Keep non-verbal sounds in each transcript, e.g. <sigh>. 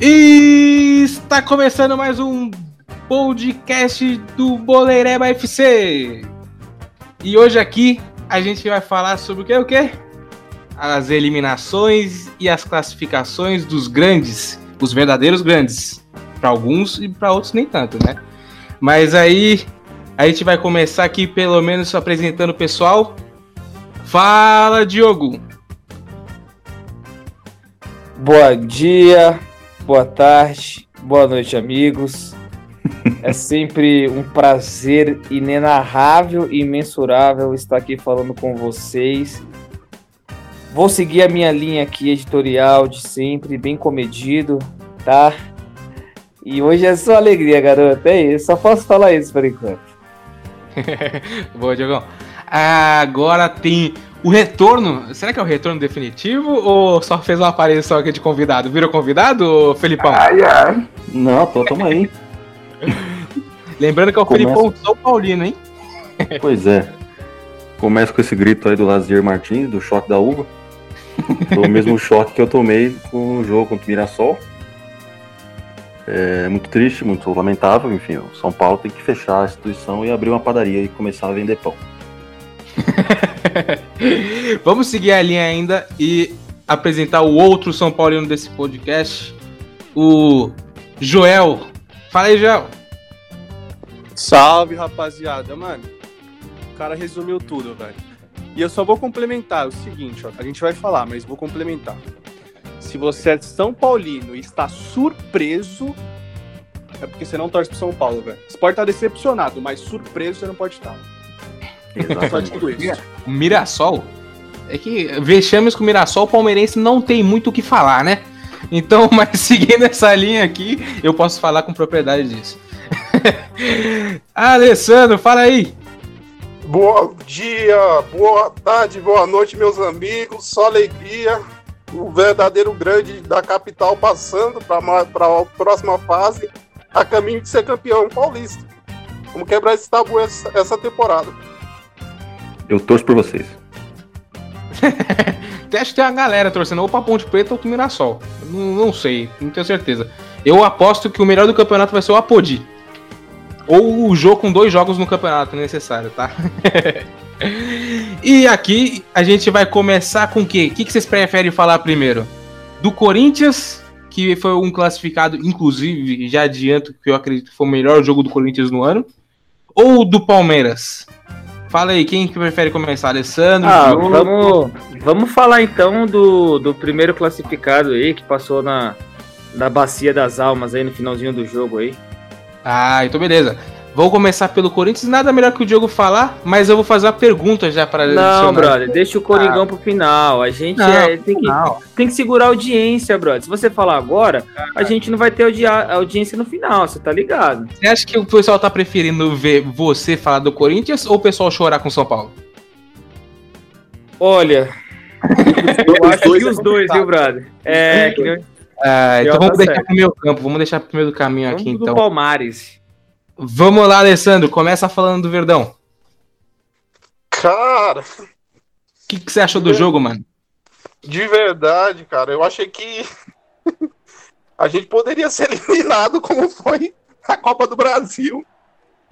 E está começando mais um podcast do Boleireba FC. E hoje aqui a gente vai falar sobre o que o quê? As eliminações e as classificações dos grandes, os verdadeiros grandes. Para alguns e para outros nem tanto, né? Mas aí a gente vai começar aqui pelo menos apresentando o pessoal. Fala, Diogo. Bom dia, boa tarde, boa noite, amigos. É <laughs> sempre um prazer inenarrável e imensurável estar aqui falando com vocês. Vou seguir a minha linha aqui editorial de sempre, bem comedido, tá? E hoje é só alegria, garoto. É isso, só posso falar isso por enquanto. <laughs> Boa, Diogão. Agora tem o retorno, será que é o retorno definitivo ou só fez uma aparição aqui de convidado? Virou convidado, Felipão? Ai, ai. Não, tô, tamo aí. <laughs> Lembrando que é o Começa- Felipão São Paulino, hein? <laughs> Pois é. Começa com esse grito aí do Lazier Martins, do choque da uva. Foi o mesmo <laughs> choque que eu tomei com o jogo contra o Mirassol. É muito triste, muito lamentável. Enfim, o São Paulo tem que fechar a instituição e abrir uma padaria e começar a vender pão. <laughs> Vamos seguir a linha ainda e apresentar o outro São Paulino desse podcast, o Joel. Fala aí, Joel. Salve, rapaziada. Mano, o cara resumiu tudo, velho. E eu só vou complementar o seguinte, ó. A gente vai falar, mas vou complementar. Se você é São Paulino e está surpreso, é porque você não torce pro São Paulo, velho. Você pode estar decepcionado, mas surpreso você não pode estar. O Mirassol. É que vexames com o Mirassol, o palmeirense não tem muito o que falar, né? Então, <laughs> mas seguindo essa linha aqui, eu posso falar com propriedade disso. <laughs> Alessandro, fala aí. Bom dia, boa tarde, boa noite, meus amigos. Só alegria. O verdadeiro grande da capital passando para a próxima fase, a caminho de ser campeão paulista. Vamos quebrar esse tabu essa, essa temporada. Eu torço por vocês. <laughs> Acho que tem uma galera torcendo ou pra Ponte Preta ou pro Mirassol. Não, não sei, não tenho certeza. Eu aposto que o melhor do campeonato vai ser o Apodi. Ou o jogo com dois jogos no campeonato necessário, tá? <laughs> e aqui a gente vai começar com o quê? O que vocês preferem falar primeiro? Do Corinthians, que foi um classificado, inclusive, já adianto que eu acredito que foi o melhor jogo do Corinthians no ano. Ou do Palmeiras? Fala aí, quem que prefere começar? Alessandro? Ah, vamos, vamos falar então do, do primeiro classificado aí, que passou na, na Bacia das Almas aí no finalzinho do jogo aí. Ah, então beleza. Vou começar pelo Corinthians. Nada melhor que o Diogo falar, mas eu vou fazer uma pergunta já para Não, brother, deixa o Coringão pro final. A gente Não, é- tem, que, tem que segurar a audiência, brother. Se você falar agora, a gente não vai ter audia- audiência no final, você tá ligado? Você acha que o pessoal tá preferindo ver você falar do Corinthians ou o pessoal chorar com São Paulo? Olha, <laughs> eu acho que é os dois, viu, brother? É, que nem Ah, então vamos tá deixar certo. pro meu campo, vamos deixar pro meio do caminho aqui vamos do então. Palmares. Vamos lá, Alessandro, começa falando do Verdão. Cara, O que, que você achou do jogo, mano? de verdade, cara, eu achei que <laughs> a gente poderia ser eliminado como foi a Copa do Brasil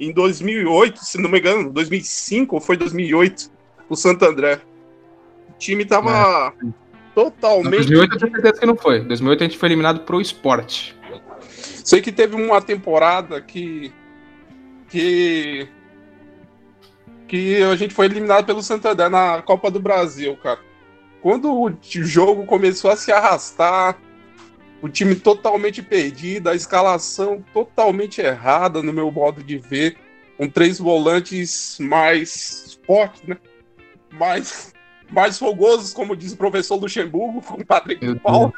em 2008, se não me engano, 2005 ou foi 2008, o Santo André. O time tava Em totalmente 2008 eu tenho certeza que não foi. Em 2008 a gente foi eliminado pro esporte. Sei que teve uma temporada que. Que. que a gente foi eliminado pelo Santander na Copa do Brasil, cara. Quando o jogo começou a se arrastar, o time totalmente perdido, a escalação totalmente errada no meu modo de ver, com três volantes mais fortes, né? Mais, mais fogosos, como diz o professor Luxemburgo, com o Patrick Meu de Paula.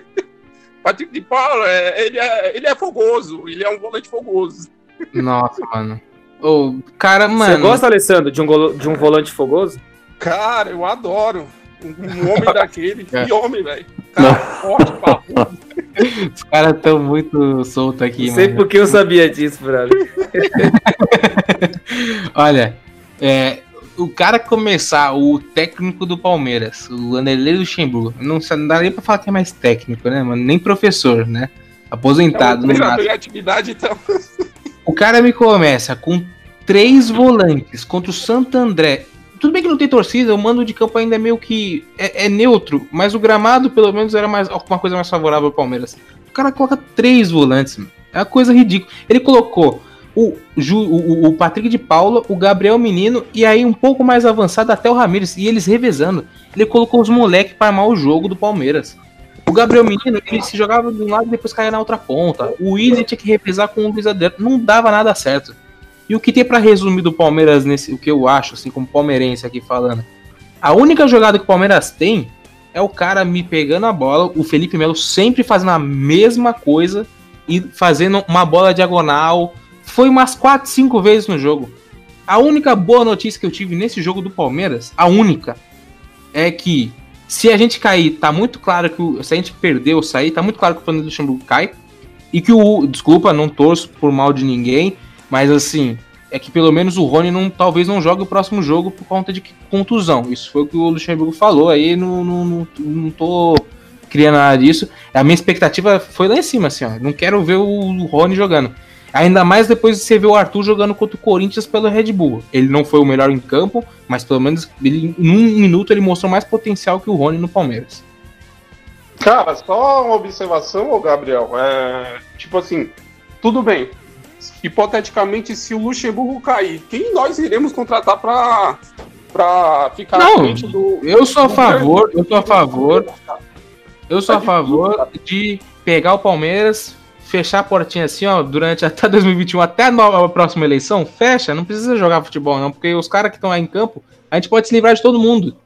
<laughs> Patrick de Paula, é, ele, é, ele é fogoso, ele é um volante fogoso. Nossa, mano. Ô, cara, mano. Você gosta, Alessandro, de um, golo- de um volante fogoso? Cara, eu adoro. Um, um homem <laughs> daquele, É. que homem, velho. Cara, forte, papo. <laughs> Os caras tão muito soltos aqui, Não sei mano. porque eu sabia disso, brother. <laughs> Olha, é, o cara começar, o técnico do Palmeiras, o Anderlei Luxemburgo, não, não dá nem pra falar que é mais técnico, né, mano? Nem professor, né? Aposentado. É no uma máximo. atividade, então. O cara me começa com três volantes contra o Santo André. Tudo bem que não tem torcida, o mando de campo ainda é meio que. É, é neutro, mas o gramado, pelo menos, era mais uma coisa mais favorável ao Palmeiras. O cara coloca três volantes, mano. É uma coisa ridícula. Ele colocou o, Ju, o, o Patrick de Paula, o Gabriel Menino e aí um pouco mais avançado até o Ramires. E eles revezando. Ele colocou os moleques para armar o jogo do Palmeiras. O Gabriel Menino, ele se jogava de um lado e depois caía na outra ponta. O Willian tinha que revezar com o Luiz Adriano. Não dava nada certo. E o que tem para resumir do Palmeiras nesse, o que eu acho, assim, como palmeirense aqui falando, a única jogada que o Palmeiras tem é o cara me pegando a bola, o Felipe Melo sempre fazendo a mesma coisa e fazendo uma bola diagonal. Foi umas 4, 5 vezes no jogo. A única boa notícia que eu tive nesse jogo do Palmeiras, a única, é que se a gente cair, tá muito claro que o, se a gente perder ou sair, tá muito claro que o do Luxemburgo cai. E que o. Desculpa, não torço por mal de ninguém, mas assim, é que pelo menos o Rony não, talvez não jogue o próximo jogo por conta de contusão. Isso foi o que o Luxemburgo falou. Aí não, não, não, não tô criando nada disso. A minha expectativa foi lá em cima, assim, ó. Não quero ver o Rony jogando. Ainda mais depois de você ver o Arthur jogando contra o Corinthians pelo Red Bull. Ele não foi o melhor em campo, mas pelo menos ele, em um minuto ele mostrou mais potencial que o Rony no Palmeiras. Cara, só uma observação, Gabriel. É, tipo assim, tudo bem. Hipoteticamente, se o Luxemburgo cair, quem nós iremos contratar pra, pra ficar Não, do. Eu sou a favor, eu sou a favor, eu sou a favor de pegar o Palmeiras, fechar a portinha assim, ó, durante <laughs> até 2021, até a, nova, a próxima eleição, fecha, não precisa jogar futebol não, porque os caras que estão aí em campo, a gente pode se livrar de todo mundo.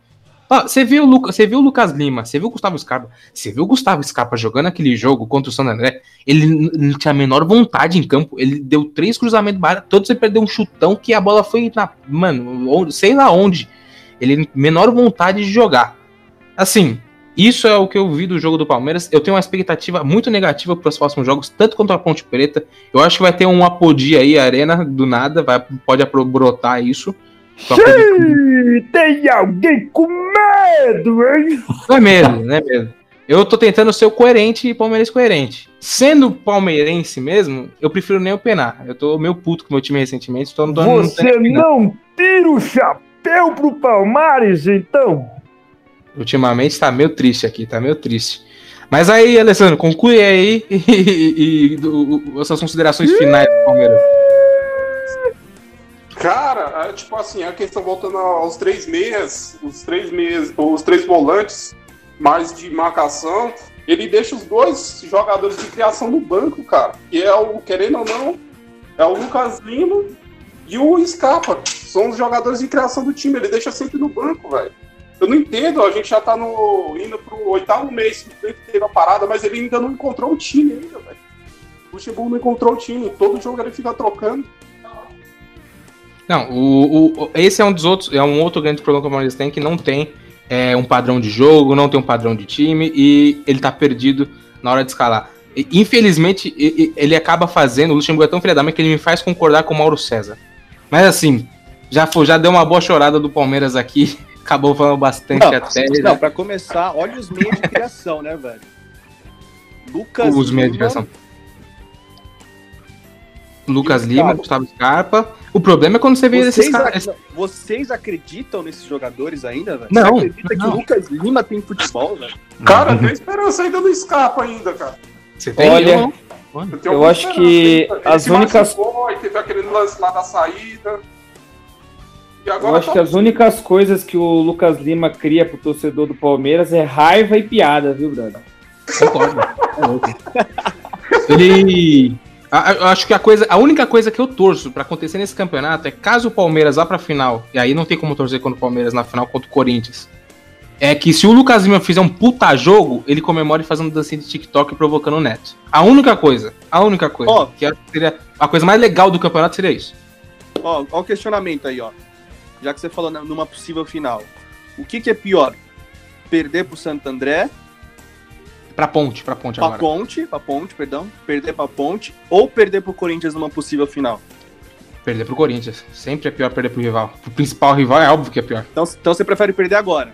Você viu, você viu o Lucas Lima, você viu o Gustavo Scarpa, você viu o Gustavo Scarpa jogando aquele jogo contra o San André, ele não tinha a menor vontade em campo, ele deu três cruzamentos de todos ele perdeu um chutão que a bola foi na, mano, sei lá onde, ele menor vontade de jogar. Assim, isso é o que eu vi do jogo do Palmeiras. Eu tenho uma expectativa muito negativa para os próximos jogos, tanto contra a Ponte Preta. Eu acho que vai ter um apodi aí, a arena do nada, vai, pode brotar isso. Apodi- Tem alguém com medo, hein? Não é medo, não é medo. Eu tô tentando ser o coerente e palmeirense coerente. Sendo palmeirense mesmo, eu prefiro nem opinar. Eu tô meio puto com o meu time recentemente, então não tô não Você opinando. não tira o chapéu pro Palmares, então? Ultimamente tá meio triste aqui, tá meio triste. Mas aí, Alessandro, conclui aí <laughs> e, e, e do- essas considerações finais do Palmeiras. Cara, é, tipo assim, a questão voltando aos três meias, os três meias, os três volantes, mais de marcação, ele deixa os dois jogadores de criação no banco, cara. Que é o, querendo ou não, é o Lucas Lima e o Scarpa. São os jogadores de criação do time, ele deixa sempre no banco, velho. Eu não entendo, a gente já tá no, indo pro oitavo mês que teve a parada, mas ele ainda não encontrou o time ainda, velho. O Luxemburgo não encontrou o time, todo jogo ele fica trocando. Não, o, o- esse é um dos outros, é um outro grande problema que o Palmeiras tem, que não tem é, um padrão de jogo, não tem um padrão de time e ele tá perdido na hora de escalar. E, infelizmente, ele acaba fazendo, o Luxemburgo é tão filha da mãe que ele me faz concordar com o Mauro César. Mas assim, já, foi, já deu uma boa chorada do Palmeiras aqui, <laughs> acabou falando bastante Não, até. não, né? pra começar, olha os meios de criação, né, velho? Lucas Os meios de Lima, criação. Lucas Lima, Scarpa. Gustavo Scarpa. O problema é quando você vê esses Vocês, caras. ac- vocês acreditam nesses jogadores ainda, velho? Não, Você acredita que não. o Lucas Lima tem futebol, velho? Cara, tem esperança ainda no Scarpa ainda, cara. Você tem Olha, eu não. Acho que as únicas- machucou, teve aquele lance lá da saída. E agora Eu acho tá- que as únicas coisas que o Lucas Lima cria pro torcedor do Palmeiras é raiva e piada, viu, brother? Concordo. É. Ele. a- a- Eu acho que a coisa, a única coisa que eu torço pra acontecer nesse campeonato é caso o Palmeiras vá pra final, e aí não tem como torcer contra o Palmeiras na final contra o Corinthians. É que se o Lucas Lima fizer um puta jogo, ele comemore fazendo dancinha de TikTok e provocando o Neto. A única coisa, a única coisa, Ó. que eu acho que seria a coisa mais legal do campeonato seria isso. Ó, ó o questionamento aí, ó. Já que você falou numa possível final. O que, que é pior? Perder pro Santo André, Pra ponte, pra ponte pra agora. ponte, pra ponte, perdão. Perder pra ponte, ou perder pro Corinthians numa possível final? Perder pro Corinthians. Sempre é pior perder pro rival. Pro principal rival é óbvio que é pior. Então, então você prefere perder agora?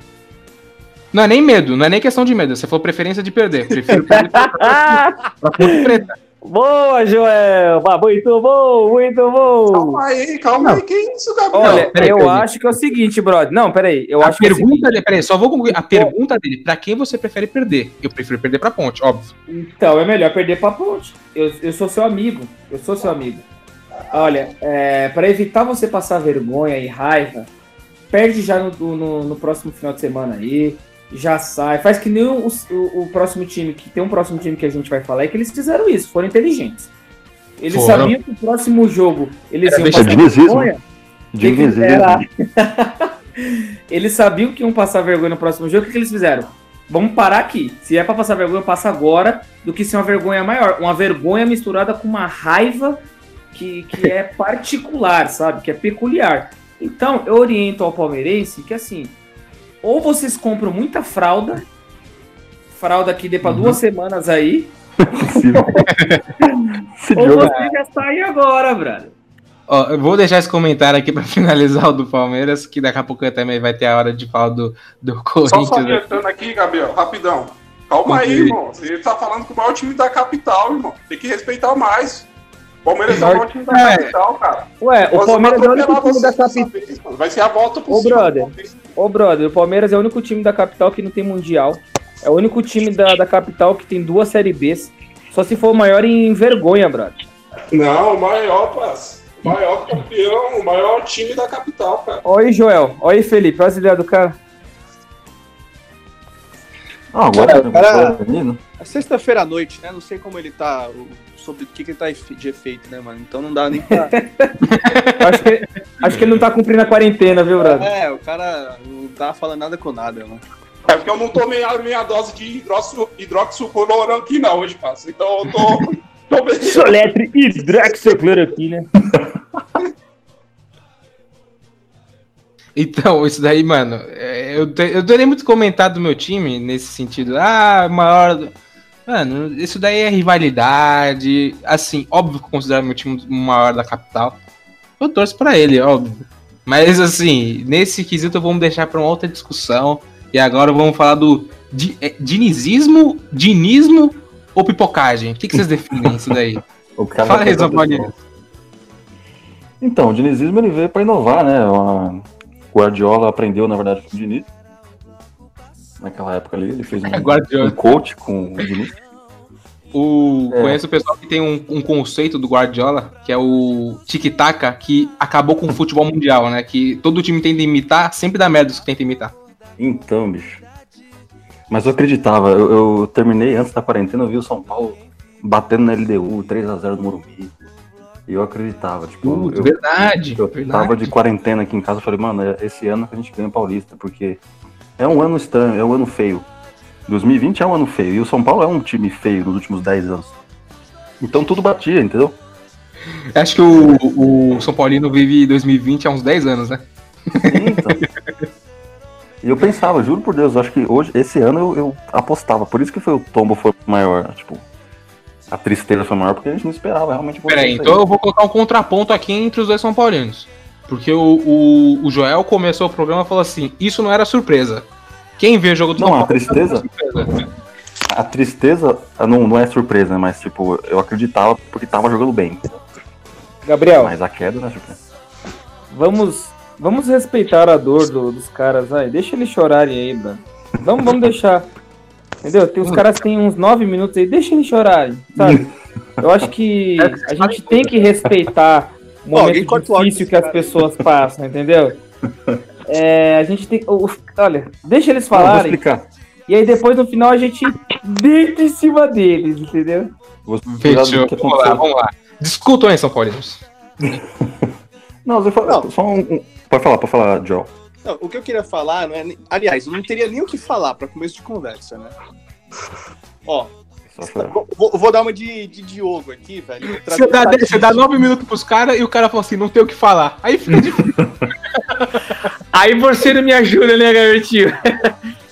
Não é nem medo, não é nem questão de medo. Você falou preferência de perder. Prefiro <laughs> perder pra, pra Ponte Preta. Boa, Joel! Muito bom, muito bom! Calma aí, calma aí. Que isso, Gabriel? Olha, peraí, eu peraí. acho que é o seguinte, brother. Não, peraí. Eu a acho que é o pergunta seguinte. dele, peraí, só vou concluir. A pergunta dele, pra quem você prefere perder? Eu prefiro perder pra Ponte, óbvio. Então, é melhor perder pra ponte. Eu, eu sou seu amigo. Eu sou seu amigo. Olha, é, para evitar você passar vergonha e raiva, perde já no, no, no próximo final de semana aí. Já sai. Faz que nem o, o, o próximo time, que tem um próximo time que a gente vai falar, é que eles fizeram isso, foram inteligentes. Eles sabiam que o próximo jogo eles Era iam passar dinizismo. vergonha. Que era? <laughs> Eles sabiam que iam passar vergonha no próximo jogo, o que, que eles fizeram? Vamos parar aqui. Se é pra passar vergonha, passa agora, do que ser uma vergonha maior. Uma vergonha misturada com uma raiva que, que é particular, sabe? Que é peculiar. Então, eu oriento ao palmeirense que assim, ou vocês compram muita fralda, fralda que dê pra duas semanas aí, <laughs> ou vocês já saem agora, brother. Ó, eu vou deixar esse comentário aqui pra <laughs> finalizar o do Palmeiras, que daqui a pouco também vai ter a hora de falar do, do Só Corinthians. salientando aqui, Gabriel, rapidão. Calma aí, irmão. Você tá falando com o maior time da capital, irmão. Tem que respeitar mais. Palmeiras é o maior time da É. capital, cara. Ué, o Nós Palmeiras é o único time da capital. Vai ser a volta por Ô, brother. Ô, brother, o Palmeiras é o único time da capital que não tem mundial. É o único time da, da capital que tem duas Série Bs. Só se for o maior em vergonha, brother. Não, o maior, parça. O maior campeão, o maior time da capital, cara. Olha aí, Joel. Olha aí, Felipe. Olha as ideias do cara. Ah, agora Cara, cara- é menino. É sexta-feira à noite, né? Não sei como ele tá. Sobre o que, que ele tá de efeito, né, mano? Então não dá nem pra. <laughs> Acho que, acho que ele não tá cumprindo a quarentena, viu, brother? é, o cara não tá falando nada com nada, mano. É porque eu não tomei a minha dose de hidróxido, hidroxicloroquina hoje, parça. Então eu tô. tô bem. Soletre hidroxicloroquina. <laughs> Então, isso daí, mano, é, eu, eu dei muito comentado do meu time nesse sentido. Ah, maior. Mano, isso daí é rivalidade. Assim, óbvio que eu considero meu time o maior da capital. Eu torço pra ele, óbvio. Mas, assim, nesse quesito vamos deixar pra uma outra discussão. E agora vamos falar do di, é, dinizismo, dinismo ou pipocagem? O que, que vocês definem isso daí? <laughs> O cara Fala aí, pessoal. Então, o dinizismo ele veio pra inovar, né? O Guardiola aprendeu, na verdade, com o Diniz. Naquela época ali, ele fez um, <laughs> um coach com o Diniz. O, É. Conheço o pessoal que tem um, um conceito do Guardiola, que é o tic-tac, que acabou com o futebol mundial, né? Que todo time tenta imitar, sempre dá merda os que tenta imitar. Então, bicho. Mas eu acreditava, eu, eu terminei antes da quarentena, eu vi o São Paulo batendo na LDU, 3x0 do Morumbi. E eu acreditava, tipo, Putz, eu, verdade. eu verdade. tava de quarentena aqui em casa, eu falei, mano, é esse ano que a gente ganha o Paulista, porque é um ano estranho, é um ano feio. 2020 é um ano feio, e o São Paulo é um time feio nos últimos 10 anos. Então tudo batia, entendeu? Acho que o, o São Paulino vive 2020 há uns 10 anos, né? Então. E eu pensava, juro por Deus, eu acho que hoje, esse ano eu, eu apostava. Por isso que foi o tombo foi maior. Tipo, a tristeza foi maior, porque a gente não esperava realmente. Pera aí, isso então eu vou colocar um contraponto aqui entre os dois São Paulinos. Porque o, o, o Joel começou o programa e falou assim: Isso não era surpresa. Quem vê o jogo do Não, São a Paulo tristeza- que era surpresa. A tristeza não, não é surpresa, mas tipo, eu acreditava porque tava jogando bem. Gabriel, Mas a queda não é surpresa. vamos, vamos respeitar a dor do- dos caras aí. Deixa eles chorarem aí, brother. Vamos, vamos deixar. Entendeu? Tem, os caras têm uns nove minutos aí, deixa eles chorarem, sabe? Eu acho que <laughs> a gente tem que respeitar o momento difícil que as pessoas passam, entendeu? <laughs> É, a gente tem. Olha, deixa eles Não, eu vou falarem. explicar. E aí depois no final a gente deita em cima deles, entendeu? Fechou. Vamos lá, vamos lá. Discutam aí, São Paulinos. <laughs> Não, você fala, Não. só um, um- Pode falar, pode falar, Joe. Não, o que eu queria falar não é. Aliás, eu não teria nem o que falar pra começo de conversa, né? Ó, vou- vou dar uma de, de Diogo aqui, velho. Você dá, você dá nove minutos pros caras e o cara fala assim: Não tem o que falar. Aí fica difícil. <laughs> Aí você não me ajuda, né, garotinho?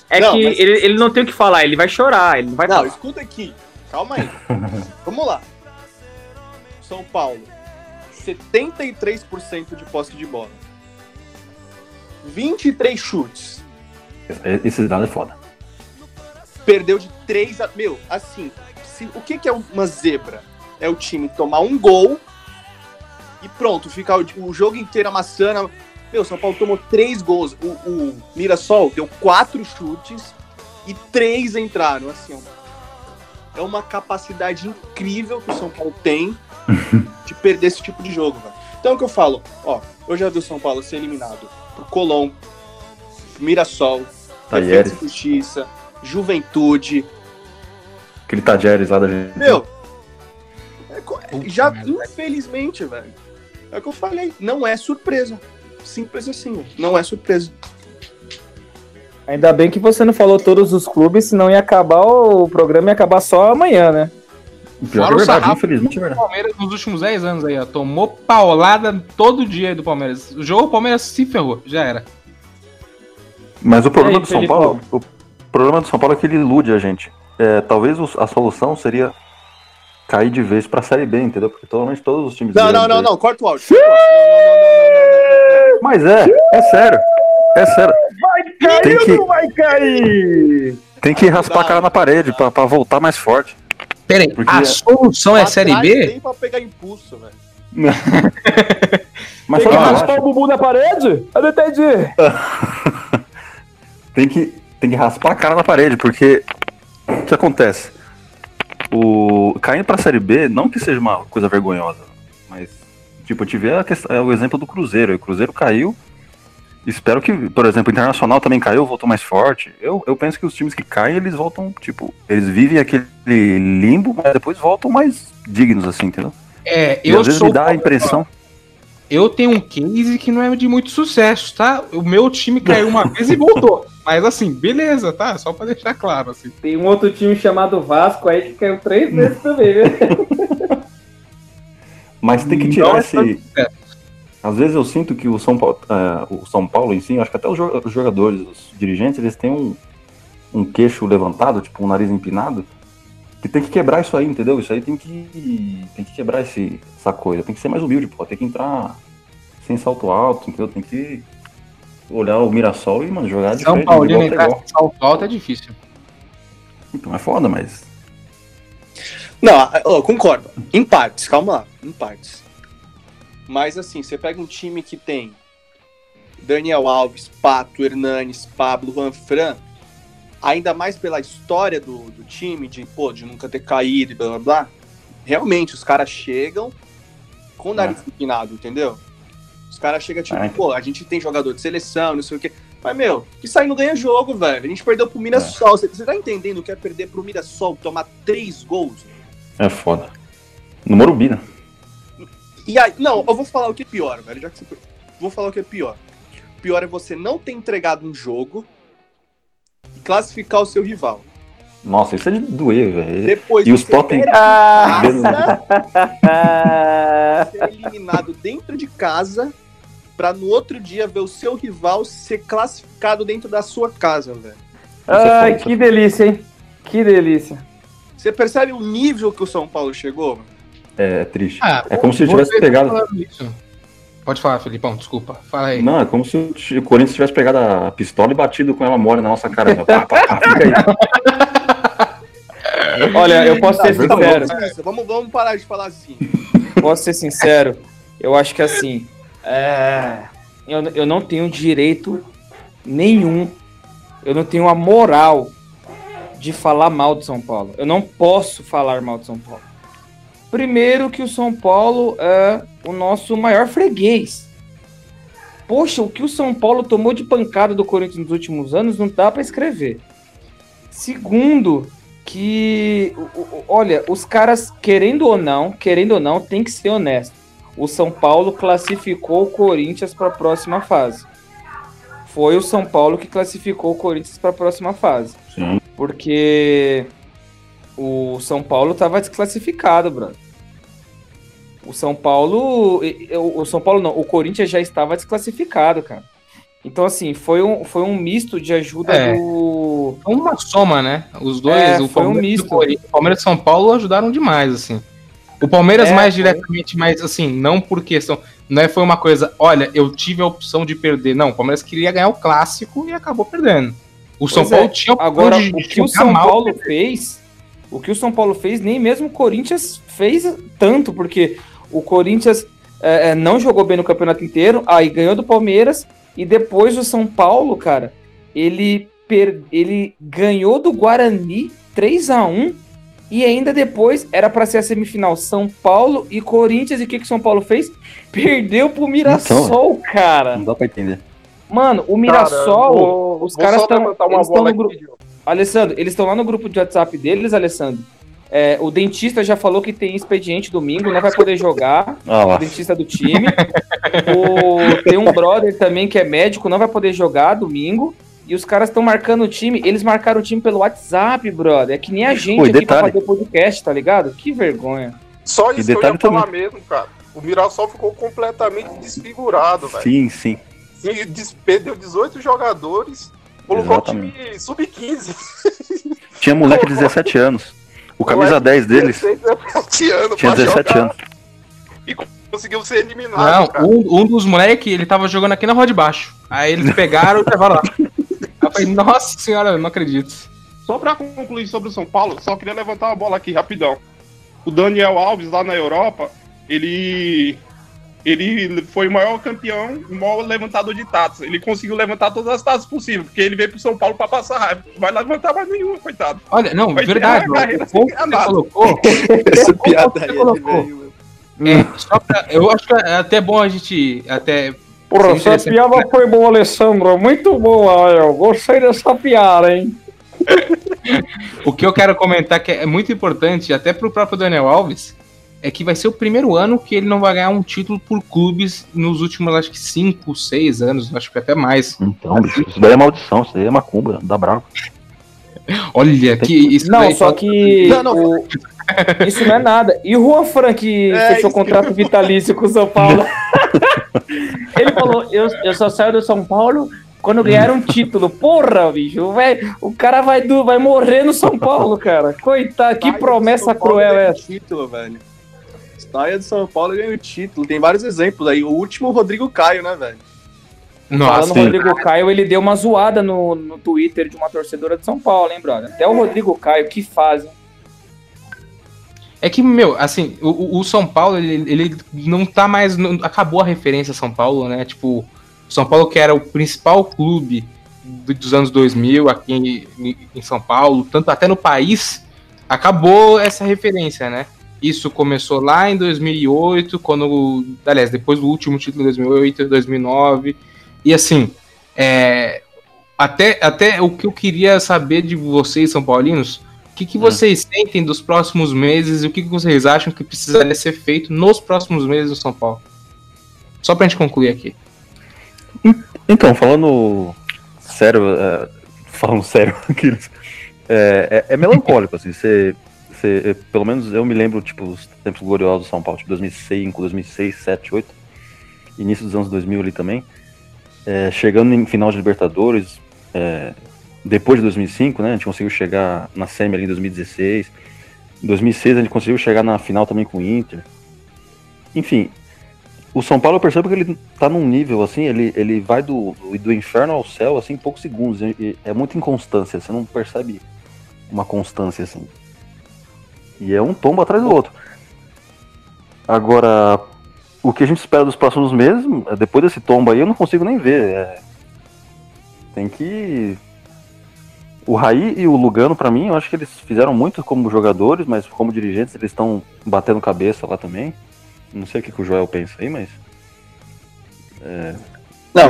É Não, que mas- ele, ele não tem o que falar, ele vai chorar, ele não vai Não, falar. escuta aqui. Calma aí. Vamos lá. São Paulo. 73% de posse de bola. 23 chutes. Esse dado é foda. Perdeu de 3 a. Meu, assim, se- o que, que é uma zebra? É o time tomar um gol e pronto, ficar o, o jogo inteiro amassando. Meu, São Paulo tomou três gols. O, o Mirassol deu quatro chutes e três entraram. Assim, ó. É uma capacidade incrível que o São Paulo tem <laughs> de perder esse tipo de jogo, velho. Então é o que eu falo, ó, eu já vi o São Paulo ser eliminado Colom, Mirassol, Talheres. Defesa e Justiça, Juventude. Aquele Tajeres lá da gente. Meu, é já merda. infelizmente, velho. É o que eu falei, não é surpresa. Simples assim, não é surpresa. Ainda bem que você não falou todos os clubes, senão ia acabar o programa ia acabar só amanhã, né? Pior Fora que é o verdade, sarrafo. infelizmente é O verdade. Palmeiras nos últimos 10 anos aí, ó. Tomou paulada todo dia aí do Palmeiras. O jogo o Palmeiras se ferrou, já era. Mas o problema E aí, do São Felipão? Paulo, o problema do São Paulo é que ele ilude a gente. É, talvez a solução seria cair de vez pra Série B, entendeu? Porque totalmente todos os times Não, não, não, não, corta o áudio. o. Não, não, não, não, não, não, não, Mas é, é sério. É sério. Vai Tem que- vai cair! Tem que raspar a cara na parede pra, pra voltar mais forte. Pera aí, Porque- a solução não. é Série B? Tem pra pegar impulso, velho. <laughs> Mas Tem que raspar acho? o bubu na parede? Eu não entendi. <laughs> Tem que, tem que raspar a cara na parede, porque o que acontece? O caindo pra Série B, não que seja uma coisa vergonhosa, mas tipo, eu tive a questão, é o exemplo do Cruzeiro. O Cruzeiro caiu. Espero que, por exemplo, o Internacional também caiu, voltou mais forte. Eu, eu penso que os times que caem, eles voltam, tipo, eles vivem aquele limbo, mas depois voltam mais dignos, assim, entendeu? É, E eu às vezes me dá a impressão. Eu tenho um case que não é de muito sucesso, tá? O meu time caiu uma vez e voltou. <laughs> Mas assim, beleza, tá? Só pra deixar claro, assim. Tem um outro time chamado Vasco aí que caiu três vezes também, né? <laughs> Mas tem que Não tirar é esse. sucesso. Às vezes eu sinto que o São Paulo, é, o São Paulo em si, acho que até os jo- os jogadores, os dirigentes, eles têm um, um queixo levantado, tipo um nariz empinado, que tem que quebrar isso aí, entendeu? Isso aí tem que, tem que quebrar esse, essa coisa, tem que ser mais humilde, pô, tem que entrar sem salto alto, entendeu? Tem que olhar o Mirassol e, mano, jogar de São Paulino igual entrar sem salto alto é difícil. Então é foda, mas Não, eu concordo. Em partes, calma lá. Em partes. Mas assim, você pega um time que tem Daniel Alves, Pato, Hernanes, Pablo, Juan Fran, ainda mais pela história do, do time, de, pô, de nunca ter caído e blá blá blá. Realmente, os caras chegam com o nariz empinado, entendeu? Os caras chegam tipo, Ah, pô, a gente tem jogador de seleção, não sei o quê. Mas, meu, isso aí não ganha jogo, velho. A gente perdeu pro Mirassol. Você você tá entendendo o que é perder pro Mirassol, tomar três gols? é foda. No Morumbi, né? E aí, não, eu vou falar o que é pior, velho. Já que você... Vou falar o que é pior. Pior é você não ter entregado um jogo e classificar o seu rival. Nossa, isso é de doer, velho. Depois E os Ah, casa, <laughs> ser eliminado dentro de casa, pra no outro dia ver o seu rival ser classificado dentro da sua casa, velho. Ai, que delícia, hein? Que delícia. Você percebe o nível que o São Paulo chegou? mano? É, triste. Ah, É como se ele tivesse tá pegado. Pode falar, Felipão, desculpa. Fala aí. Não, é como se o Corinthians tivesse pegado a pistola e batido com ela mole na nossa cara. Pá, pá, pá, fica aí. <laughs> Olha, eu posso ser Tá sincero. Vamos, vamos parar de falar assim. Posso ser sincero. Eu acho que assim. é, eu, eu não tenho direito nenhum. Eu não tenho a moral de falar mal de São Paulo. Eu não posso falar mal de São Paulo. Primeiro que o São Paulo é o nosso maior freguês. Poxa, o que o São Paulo tomou de pancada do Corinthians nos últimos anos não dá para escrever. Segundo, que olha, os caras querendo ou não, querendo ou não, tem que ser honesto. O São Paulo classificou o Corinthians para a próxima fase. Foi o São Paulo que classificou o Corinthians para a próxima fase. Sim. Porque o São Paulo estava desclassificado, brother. O São Paulo, o São Paulo não, o Corinthians já estava desclassificado, cara. Então assim, foi um, foi um misto de ajuda É. do Uma soma, né? Os dois, É, o foi um Palmeiras, o misto. O Palmeiras e São Paulo ajudaram demais, assim. O Palmeiras É, mais foi. diretamente, mas assim, não por questão. Não é, foi uma coisa, olha, eu tive a opção de perder. Não, o Palmeiras queria ganhar o clássico e acabou perdendo. O São Pois é. Paulo tinha a opção Agora, de o que o São. Paulo fez, o que o São Paulo fez, nem mesmo o Corinthians fez tanto, porque o Corinthians é, é, não jogou bem no campeonato inteiro, aí ganhou do Palmeiras, e depois o São Paulo, cara, ele, per- ele ganhou do Guarani 3 a 1 e ainda depois era para ser a semifinal São Paulo e Corinthians, e o que, que o São Paulo fez? <laughs> Perdeu pro Mirassol, cara. Não dá pra entender. Mano, o Cara, Mirassol, vou- os caras estão uma bola no aqui. Alessandro, eles estão lá no grupo de WhatsApp deles, Alessandro. É, o dentista já falou que tem expediente domingo, não vai poder jogar. Ah O dentista do time. O- tem um brother também que é médico, não vai poder jogar domingo. E os caras estão marcando o time. Eles marcaram o time pelo WhatsApp, brother. É que nem a gente Oi, aqui pra detalhe. fazer podcast, tá ligado? Que vergonha. Só E isso que eu ia falar mesmo, cara. O Mirassol ficou completamente desfigurado, velho. Sim, sim. E Perdeu 18 jogadores, colocou Exatamente. o time sub-15. Tinha moleque de 17 anos. O camisa Moleque 10 deles 16, 17 anos <laughs> tinha pra 17 jogar anos. E conseguiu ser eliminado, Não, cara. um, um dos moleques, ele tava jogando aqui na rua de baixo. Aí eles pegaram e levaram lá. <laughs> Eu falei, nossa senhora, eu não acredito. Só pra concluir sobre o São Paulo, só queria levantar uma bola aqui rapidão. O Daniel Alves lá na Europa, ele ele foi o maior campeão, o maior levantador de taças. Ele conseguiu levantar todas as taças possíveis, porque ele veio pro São Paulo pra passar raiva. Não vai levantar mais nenhuma, coitado. Olha, não, Vai verdade. carreira O ponto que você nada. colocou, Essa piada aí é de velho, é, só pra, eu acho que é até bom a gente até Porra, essa piada foi boa, Alessandro. Muito boa, eu gostei dessa piada, hein? <laughs> O que eu quero comentar que é muito importante, até pro próprio Daniel Alves, é que vai ser o primeiro ano que ele não vai ganhar um título por clubes nos últimos, acho que 5, 6 anos, acho que até mais. Então, isso daí é maldição, isso daí é macumba, dá bravo. Olha, que isso Não, daí só que Não, não. o- <laughs> isso não é nada. E o Juan Fran que É, fechou contrato vitalício com o São Paulo. <laughs> Ele falou: eu, eu só saio do São Paulo quando ganhar um título. Porra, bicho, velho, o cara vai, do, vai morrer no São Paulo, cara. Coitado, que promessa cruel é essa? título, velho. Saia do São Paulo e ganha o título. Tem vários exemplos aí. O último, o Rodrigo Caio, né, velho? Nossa, Falando sim. Rodrigo Caio, ele deu uma zoada no, no Twitter de uma torcedora de São Paulo, hein, brother? Até o Rodrigo Caio, que fazem. É que, meu, assim, o- o, São Paulo, ele, ele não tá mais. não- acabou a referência São Paulo, né? Tipo, o São Paulo, que era o principal clube do- dos anos 2000 aqui em- em São Paulo, tanto até no país, acabou essa referência, né? Isso começou lá em 2008, quando. Aliás, depois do último título em 2008, 2009. E assim, é, até, até o que eu queria saber de vocês, São Paulinos, o que, que vocês sentem dos próximos meses e o que, que vocês acham que precisaria ser feito nos próximos meses do São Paulo? Só pra gente concluir aqui. Então, falando sério, é, falando <laughs> sério, é, é, é melancólico, assim, você, você, é, pelo menos eu me lembro, tipo, os tempos gloriosos do São Paulo, tipo, 2005, 2006, 2007, 2008, início dos anos 2000 ali também, é, chegando em final de Libertadores, é, depois de 2005, né, a gente conseguiu chegar na semi ali em 2016, em 2006 a gente conseguiu chegar na final também com o Inter, enfim, o São Paulo eu percebo que ele tá num nível assim, ele, ele vai do, do, inferno ao céu assim em poucos segundos. E é muita inconstância, você não percebe uma constância assim. E é um tombo atrás do outro. Agora, o que a gente espera dos próximos meses, depois desse tombo aí, eu não consigo nem ver. é, Tem que. O Raí e o Lugano, pra mim, eu acho que eles fizeram muito como jogadores, mas como dirigentes, eles estão batendo cabeça lá também. Não sei o que, que o Joel pensa aí, mas.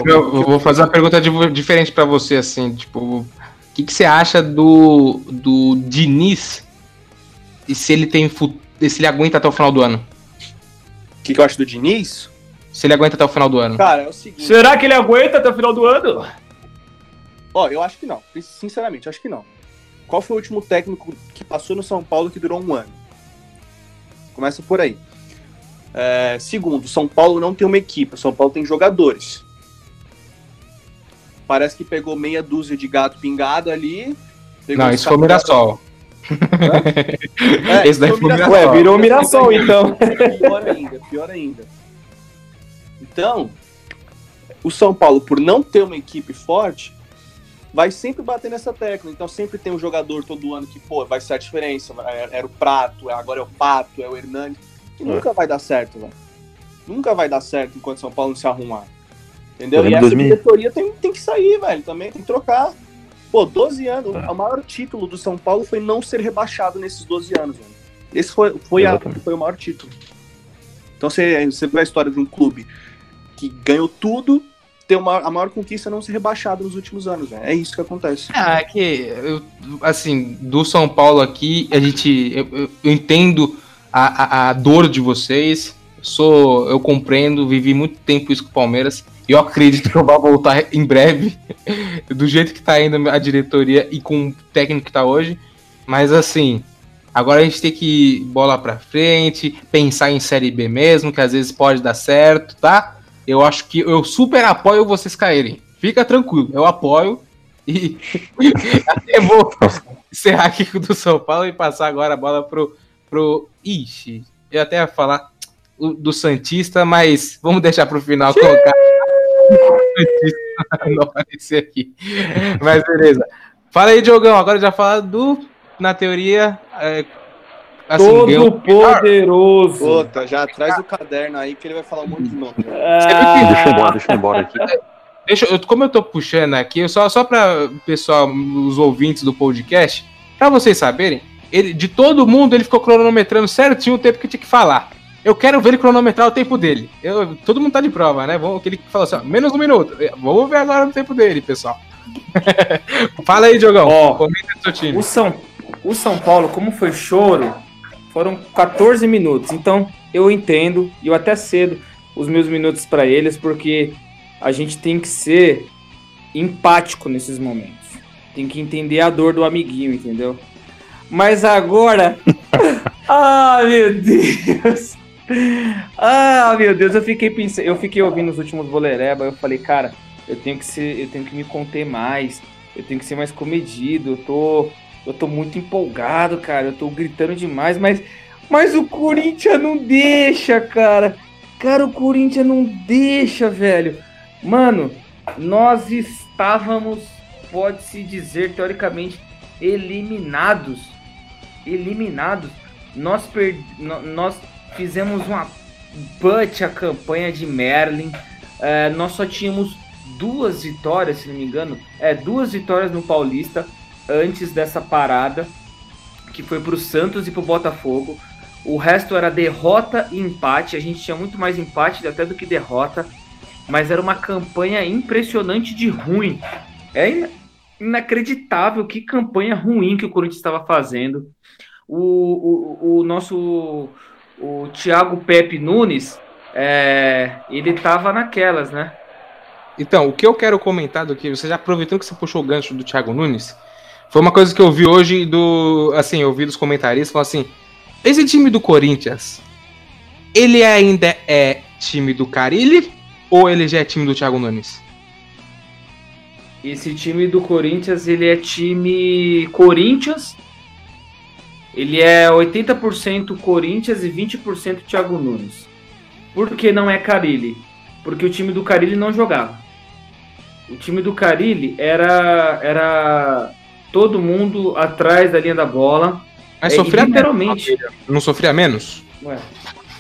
Eu, eu vou fazer uma pergunta di- diferente pra você, assim, tipo, o que, que você acha do, do Diniz e se ele tem se ele aguenta até o final do ano? O que, que eu acho do Diniz? Se ele aguenta até o final do ano. Cara, é o seguinte. Será que ele aguenta até o final do ano? Ó, eu acho que não. Sinceramente, eu acho que não. Qual foi o último técnico que passou no São Paulo que durou um ano? Começa por aí. É, segundo, São Paulo não tem uma equipe, São Paulo tem jogadores. Parece que pegou meia dúzia de gato pingado ali. Não, isso foi o Mirassol. É, Esse daí foi foi Mirassol. Ué, virou Mirassol, então. Pior ainda, pior ainda. Então, o São Paulo, por não ter uma equipe forte, vai sempre bater nessa tecla. Então sempre tem um jogador todo ano que, pô, vai ser a diferença. Era, era o Prato, agora é o Pato, é o Hernani. E nunca vai dar certo, velho. Nunca vai dar certo enquanto o São Paulo não se arrumar. Entendeu? Eu E essa 2000. diretoria tem, tem que sair, velho. Também tem que trocar. Pô, 12 anos. O maior título do São Paulo foi não ser rebaixado nesses 12 anos, velho. Esse foi, foi, a- foi o maior título. Então você, você vê a história de um clube que ganhou tudo, ter uma, a maior conquista é não ser rebaixado nos últimos anos, velho. É isso que acontece. Ah, é que eu, assim, do São Paulo aqui, a gente. Eu, eu- eu entendo a, a, a dor de vocês. Sou, eu compreendo, vivi muito tempo isso com o Palmeiras. E eu acredito que eu vou voltar em breve, <laughs> do jeito que tá indo a diretoria e com o técnico que tá hoje. Mas assim, agora a gente tem que bola pra frente, pensar em Série B mesmo, que às vezes pode dar certo, tá? Eu acho que eu super apoio vocês caírem. Fica tranquilo, eu apoio. E <laughs> até vou encerrar aqui do São Paulo e passar agora a bola pro. pro... Ixi, eu até ia falar do Santista, mas vamos deixar pro final colocar. o Santista <laughs> não aparecer aqui. Mas beleza. Fala aí, Diogão. Agora já fala do. Na teoria. É, assim, ganhou- Todo poderoso. Puta, já traz o caderno aí que ele vai falar um monte de nome. Ah, Deixa eu ir embora, deixa eu ir embora aqui. <laughs> Deixa, eu, como eu tô puxando aqui, só, só para o pessoal, os ouvintes do podcast, pra vocês saberem, ele, de todo mundo ele ficou cronometrando certinho o tempo que tinha que falar. Eu quero ver ele cronometrar o tempo dele. Eu, todo mundo tá de prova, né? Vamos, que ele falou assim, ó, menos um minuto. Vamos ver agora o tempo dele, pessoal. <laughs> Fala aí, Diogão. Ó, Comenta do seu time. O São, o São Paulo, como foi choro, foram 14 minutos. Então, eu entendo, e eu até cedo os meus minutos para eles, porque a gente tem que ser empático nesses momentos. Tem que entender a dor do amiguinho, entendeu? Mas agora. <laughs> <laughs> ah, meu Deus! Ah, meu Deus, eu fiquei pensando, eu fiquei ouvindo os últimos bolereba, eu falei, cara, eu tenho que ser, eu tenho que me conter mais, eu tenho que ser mais comedido, eu tô eu tô muito empolgado, cara. Eu tô gritando demais, mas, mas o Corinthians não deixa, cara. Cara, o Corinthians não deixa, velho. Mano, nós estávamos, pode-se dizer, teoricamente, eliminados. Eliminados. Nós, per... nós fizemos uma butt a campanha de Merlin. É, nós só tínhamos duas vitórias, se não me engano. É, duas vitórias no Paulista antes dessa parada, que foi pro Santos e pro Botafogo. O resto era derrota e empate. A gente tinha muito mais empate até do que derrota. Mas era uma campanha impressionante de ruim. É ina- inacreditável que campanha ruim que o Corinthians estava fazendo. O, o, o nosso o Thiago Pepe Nunes, é, ele tava naquelas, né? Então, o que eu quero comentar do que você já aproveitando que você puxou o gancho do Thiago Nunes, foi uma coisa que eu vi hoje do, assim, eu vi dos comentaristas falando assim, esse time do Corinthians, ele ainda é time do Carilli ou ele já é time do Thiago Nunes? Esse time do Corinthians, ele é time Corinthians. Ele é 80% Corinthians e 20% Thiago Nunes. Por que não é Carilli? Porque o time do Carilli não jogava. O time do Carilli era era todo mundo atrás da linha da bola. Mas É, sofria literalmente. menos, não sofria menos? Ué,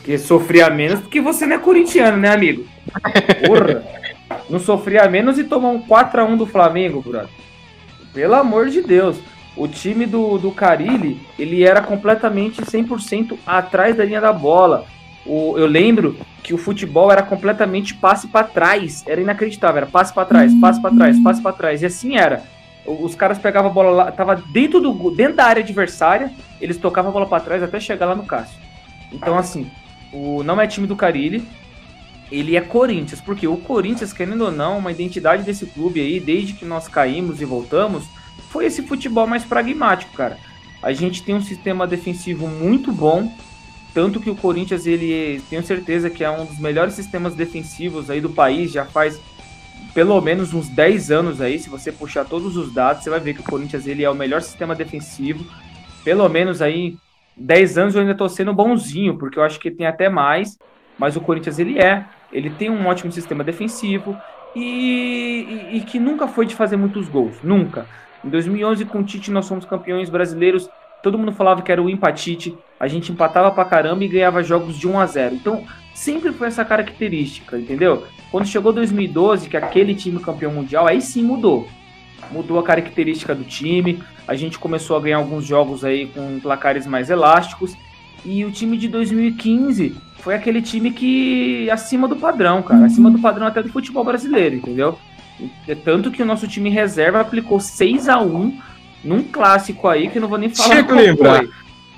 que sofria menos porque você não é corintiano, né, amigo? Porra! não sofria menos e tomou um 4x1 do Flamengo, brother. Pelo amor de Deus. O time do, do Carilli, ele era completamente 100% atrás da linha da bola. O, eu lembro que o futebol era completamente passe para trás. Era inacreditável. Era passe para trás, passe para trás, passe para trás. E assim era. Os caras pegavam a bola lá, tava dentro, do, dentro da área adversária, eles tocavam a bola para trás até chegar lá no Cássio. Então, assim, o, não é time do Carilli, ele é Corinthians, porque o Corinthians, querendo ou não, uma identidade desse clube aí, desde que nós caímos e voltamos, foi esse futebol mais pragmático, cara. A gente tem um sistema defensivo muito bom, tanto que o Corinthians, ele, tenho certeza que é um dos melhores sistemas defensivos aí do país, já faz pelo menos uns 10 anos aí, se você puxar todos os dados, você vai ver que o Corinthians ele é o melhor sistema defensivo. pelo menos aí 10 anos eu ainda tô sendo bonzinho, porque eu acho que tem até mais, mas o Corinthians ele é, ele tem um ótimo sistema defensivo e, e, e que nunca foi de fazer muitos gols, nunca. Em 2011 com o Tite nós fomos campeões brasileiros, todo mundo falava que era o empatite, a gente empatava pra caramba e ganhava jogos de 1 a 0. Então, sempre foi essa característica, entendeu? Quando chegou 2012, que aquele time campeão mundial, aí sim mudou. Mudou a característica do time, a gente começou a ganhar alguns jogos aí com placares mais elásticos. E o time de 2015 foi aquele time que acima do padrão, cara, acima do padrão até do futebol brasileiro, entendeu? É tanto que o nosso time reserva aplicou 6 a 1 num clássico aí que eu não vou nem falar Chega qual lembrar. foi,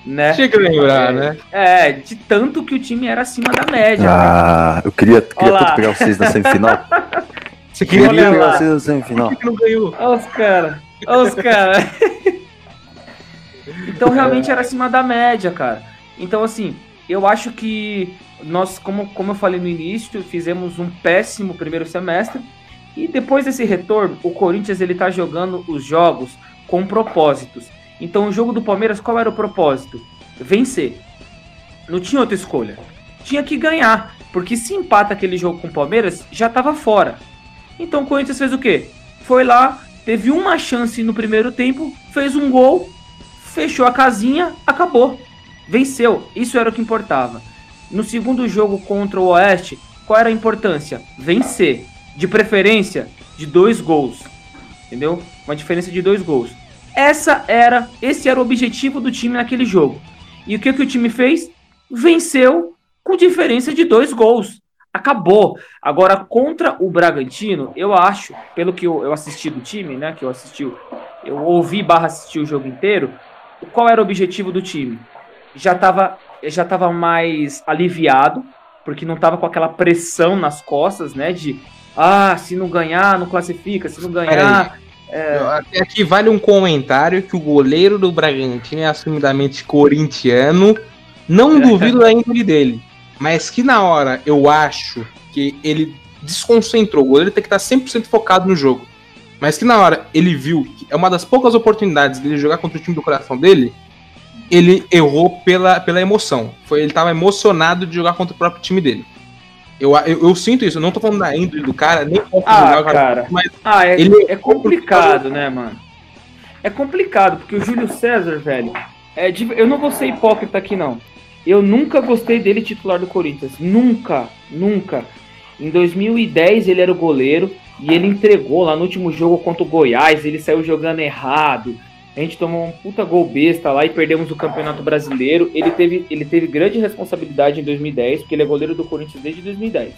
né? Chega a lembrar, É, né? É, de tanto que o time era acima da média. Ah, eu queria, queria tanto pegar vocês na semifinal. <laughs> Você Queria queria pegar vocês na semifinal. Por que não ganhou? Olha os caras. Olha os caras. <laughs> então realmente era acima da média, cara. Então, assim, eu acho que nós, como, como eu falei no início, fizemos um péssimo primeiro semestre. E depois desse retorno, o Corinthians ele tá jogando os jogos com propósitos. Então, o jogo do Palmeiras, qual era o propósito? Vencer. Não tinha outra escolha. Tinha que ganhar. Porque se empata aquele jogo com o Palmeiras, já tava fora. Então o Corinthians fez o quê? Foi lá, teve uma chance no primeiro tempo, fez um gol, fechou a casinha, acabou. Venceu. Isso era o que importava. No segundo jogo contra o Oeste, qual era a importância? Vencer. De preferência, de dois gols. Entendeu? Uma diferença de dois gols. Essa era, esse era o objetivo do time naquele jogo. E o que, que o time fez? Venceu com diferença de dois gols. Acabou. Agora, contra o Bragantino, eu acho, pelo que eu, eu assisti do time, né? Que eu assisti, eu ouvi barra assistir o jogo inteiro. Qual era o objetivo do time? Já estava já tava mais aliviado, porque não estava com aquela pressão nas costas, né? De ah, se não ganhar, não classifica, se não ganhar. Eu- Até aqui vale um comentário que o goleiro do Bragantino é assumidamente corintiano. Não <laughs> duvido da índole dele. Mas que na hora eu acho que ele desconcentrou. O goleiro tem que estar 100% focado no jogo. Mas que na hora ele viu que é uma das poucas oportunidades dele jogar contra o time do coração dele, ele errou pela, pela emoção. Foi, ele tava emocionado de jogar contra o próprio time dele. Eu, eu, eu sinto isso, eu não tô falando da índole do cara, nem como Ah, jogar o cara, cara. mas Ah, é, Ele- é complicado, né, mano? É complicado, porque o Júlio César, velho, é eu não vou ser hipócrita aqui, não. Eu nunca gostei dele titular do Corinthians. Nunca, nunca. Em 2010 ele era o goleiro e ele entregou lá no último jogo contra o Goiás, ele saiu jogando errado. A gente tomou um puta gol besta lá e perdemos o Campeonato Brasileiro. Ele teve, ele teve grande responsabilidade em 2010, porque ele é goleiro do Corinthians desde 2010.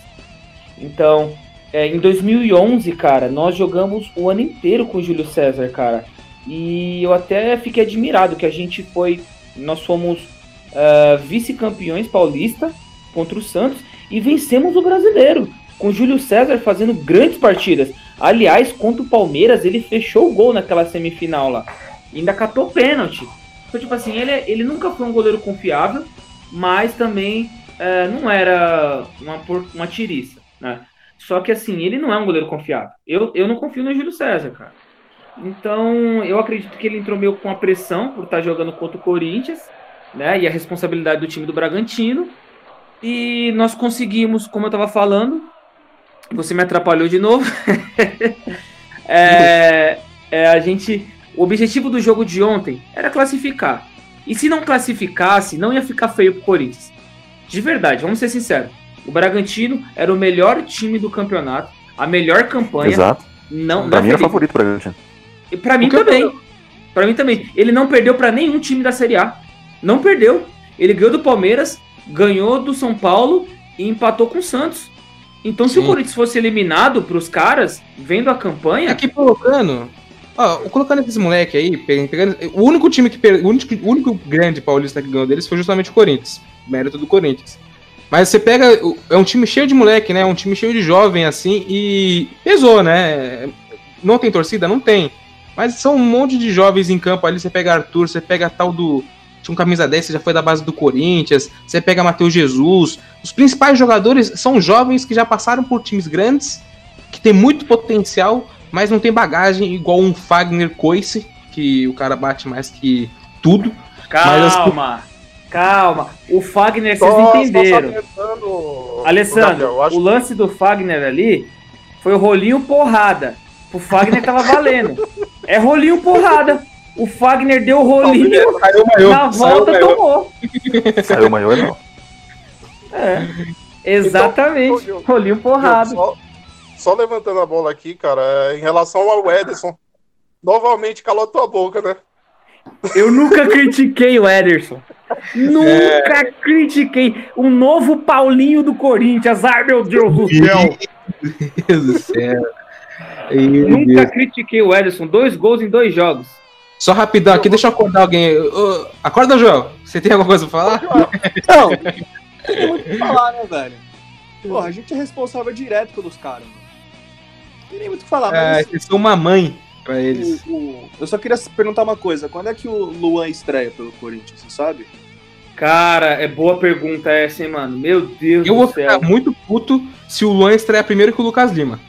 Então, é, em 2011, cara, nós jogamos o ano inteiro com o Júlio César, cara. E eu até fiquei admirado que a gente foi. Nós fomos ah, vice-campeões paulista contra o Santos e vencemos o brasileiro. Com o Júlio César fazendo grandes partidas. Aliás, contra o Palmeiras, ele fechou o gol naquela semifinal lá. Ainda catou pênalti. Então, tipo assim, ele, ele nunca foi um goleiro confiável, mas também eh, não era uma, uma tiriça, né? Só que assim, ele não é um goleiro confiável. Eu, eu não confio no Júlio César, cara. Então, eu acredito que ele entrou meio com a pressão por estar jogando contra o Corinthians, né? E a responsabilidade do time do Bragantino. E nós conseguimos, como eu tava falando, você me atrapalhou de novo. <laughs> É, é, a gente. O objetivo do jogo de ontem era classificar. E se não classificasse, não ia ficar feio pro Corinthians. De verdade, vamos ser sinceros. O Bragantino era o melhor time do campeonato, a melhor campanha. Exato. Não, Pra não mim era Felipe. favorito pra Bragantino. E Pra mim O também. Pra mim também. Ele não perdeu pra nenhum time da Série A. Não perdeu. Ele ganhou do Palmeiras, ganhou do São Paulo e empatou com o Santos. Então, se Sim. o Corinthians fosse eliminado pros caras, vendo a campanha, Aqui colocando. Ó, colocando esses moleque aí, pe- pegando. O único time que. O único, o único grande paulista que ganhou deles foi justamente o Corinthians. Mérito do Corinthians. Mas você pega. É um time cheio de moleque, né? Um time cheio de jovem, assim, e pesou, né? Não tem torcida? Não tem. Mas são um monte de jovens em campo ali. Você pega Arthur, você pega tal do. Tinha um camisa 10, que já foi da base do Corinthians. Você pega Matheus Jesus. Os principais jogadores são jovens que já passaram por times grandes, que tem muito potencial, mas não tem bagagem igual um Fagner Coice, que o cara bate mais que tudo. Calma, calma. O Fagner, vocês entenderam. Alessandro, Gabriel, eu acho o lance do Fagner ali foi o rolinho porrada. O Fagner tava valendo. É rolinho porrada. O Fagner deu o rolinho, Saiu o maior. na volta saiu o maior. tomou. Saiu maior não. É, exatamente. Então, rolinho porrada. Só, só levantando a bola aqui, cara, é, em relação ao Ederson, novamente calou tua boca, né? Eu nunca critiquei o Ederson. Nunca critiquei. O novo Paulinho do Corinthians. Ai, meu Deus do céu. Meu Deus do céu. Meu Nunca Deus. critiquei o Ederson. Dois gols em dois jogos. Só rapidão aqui, deixa eu acordar alguém. Ô, acorda, João. Você tem alguma coisa pra falar? Não, não <laughs> tem muito o que falar, né, velho? Porra, a gente é responsável direto pelos caras, mano. Não tem nem muito o que falar, É, mas vocês são uma mãe pra eles. o- o- eu só queria perguntar uma coisa. Quando é que o Luan estreia pelo Corinthians, você sabe? Cara, é boa pergunta essa, hein, mano? Meu Deus Eu do vou céu. ficar muito puto se o Luan estrear primeiro que o Lucas Lima.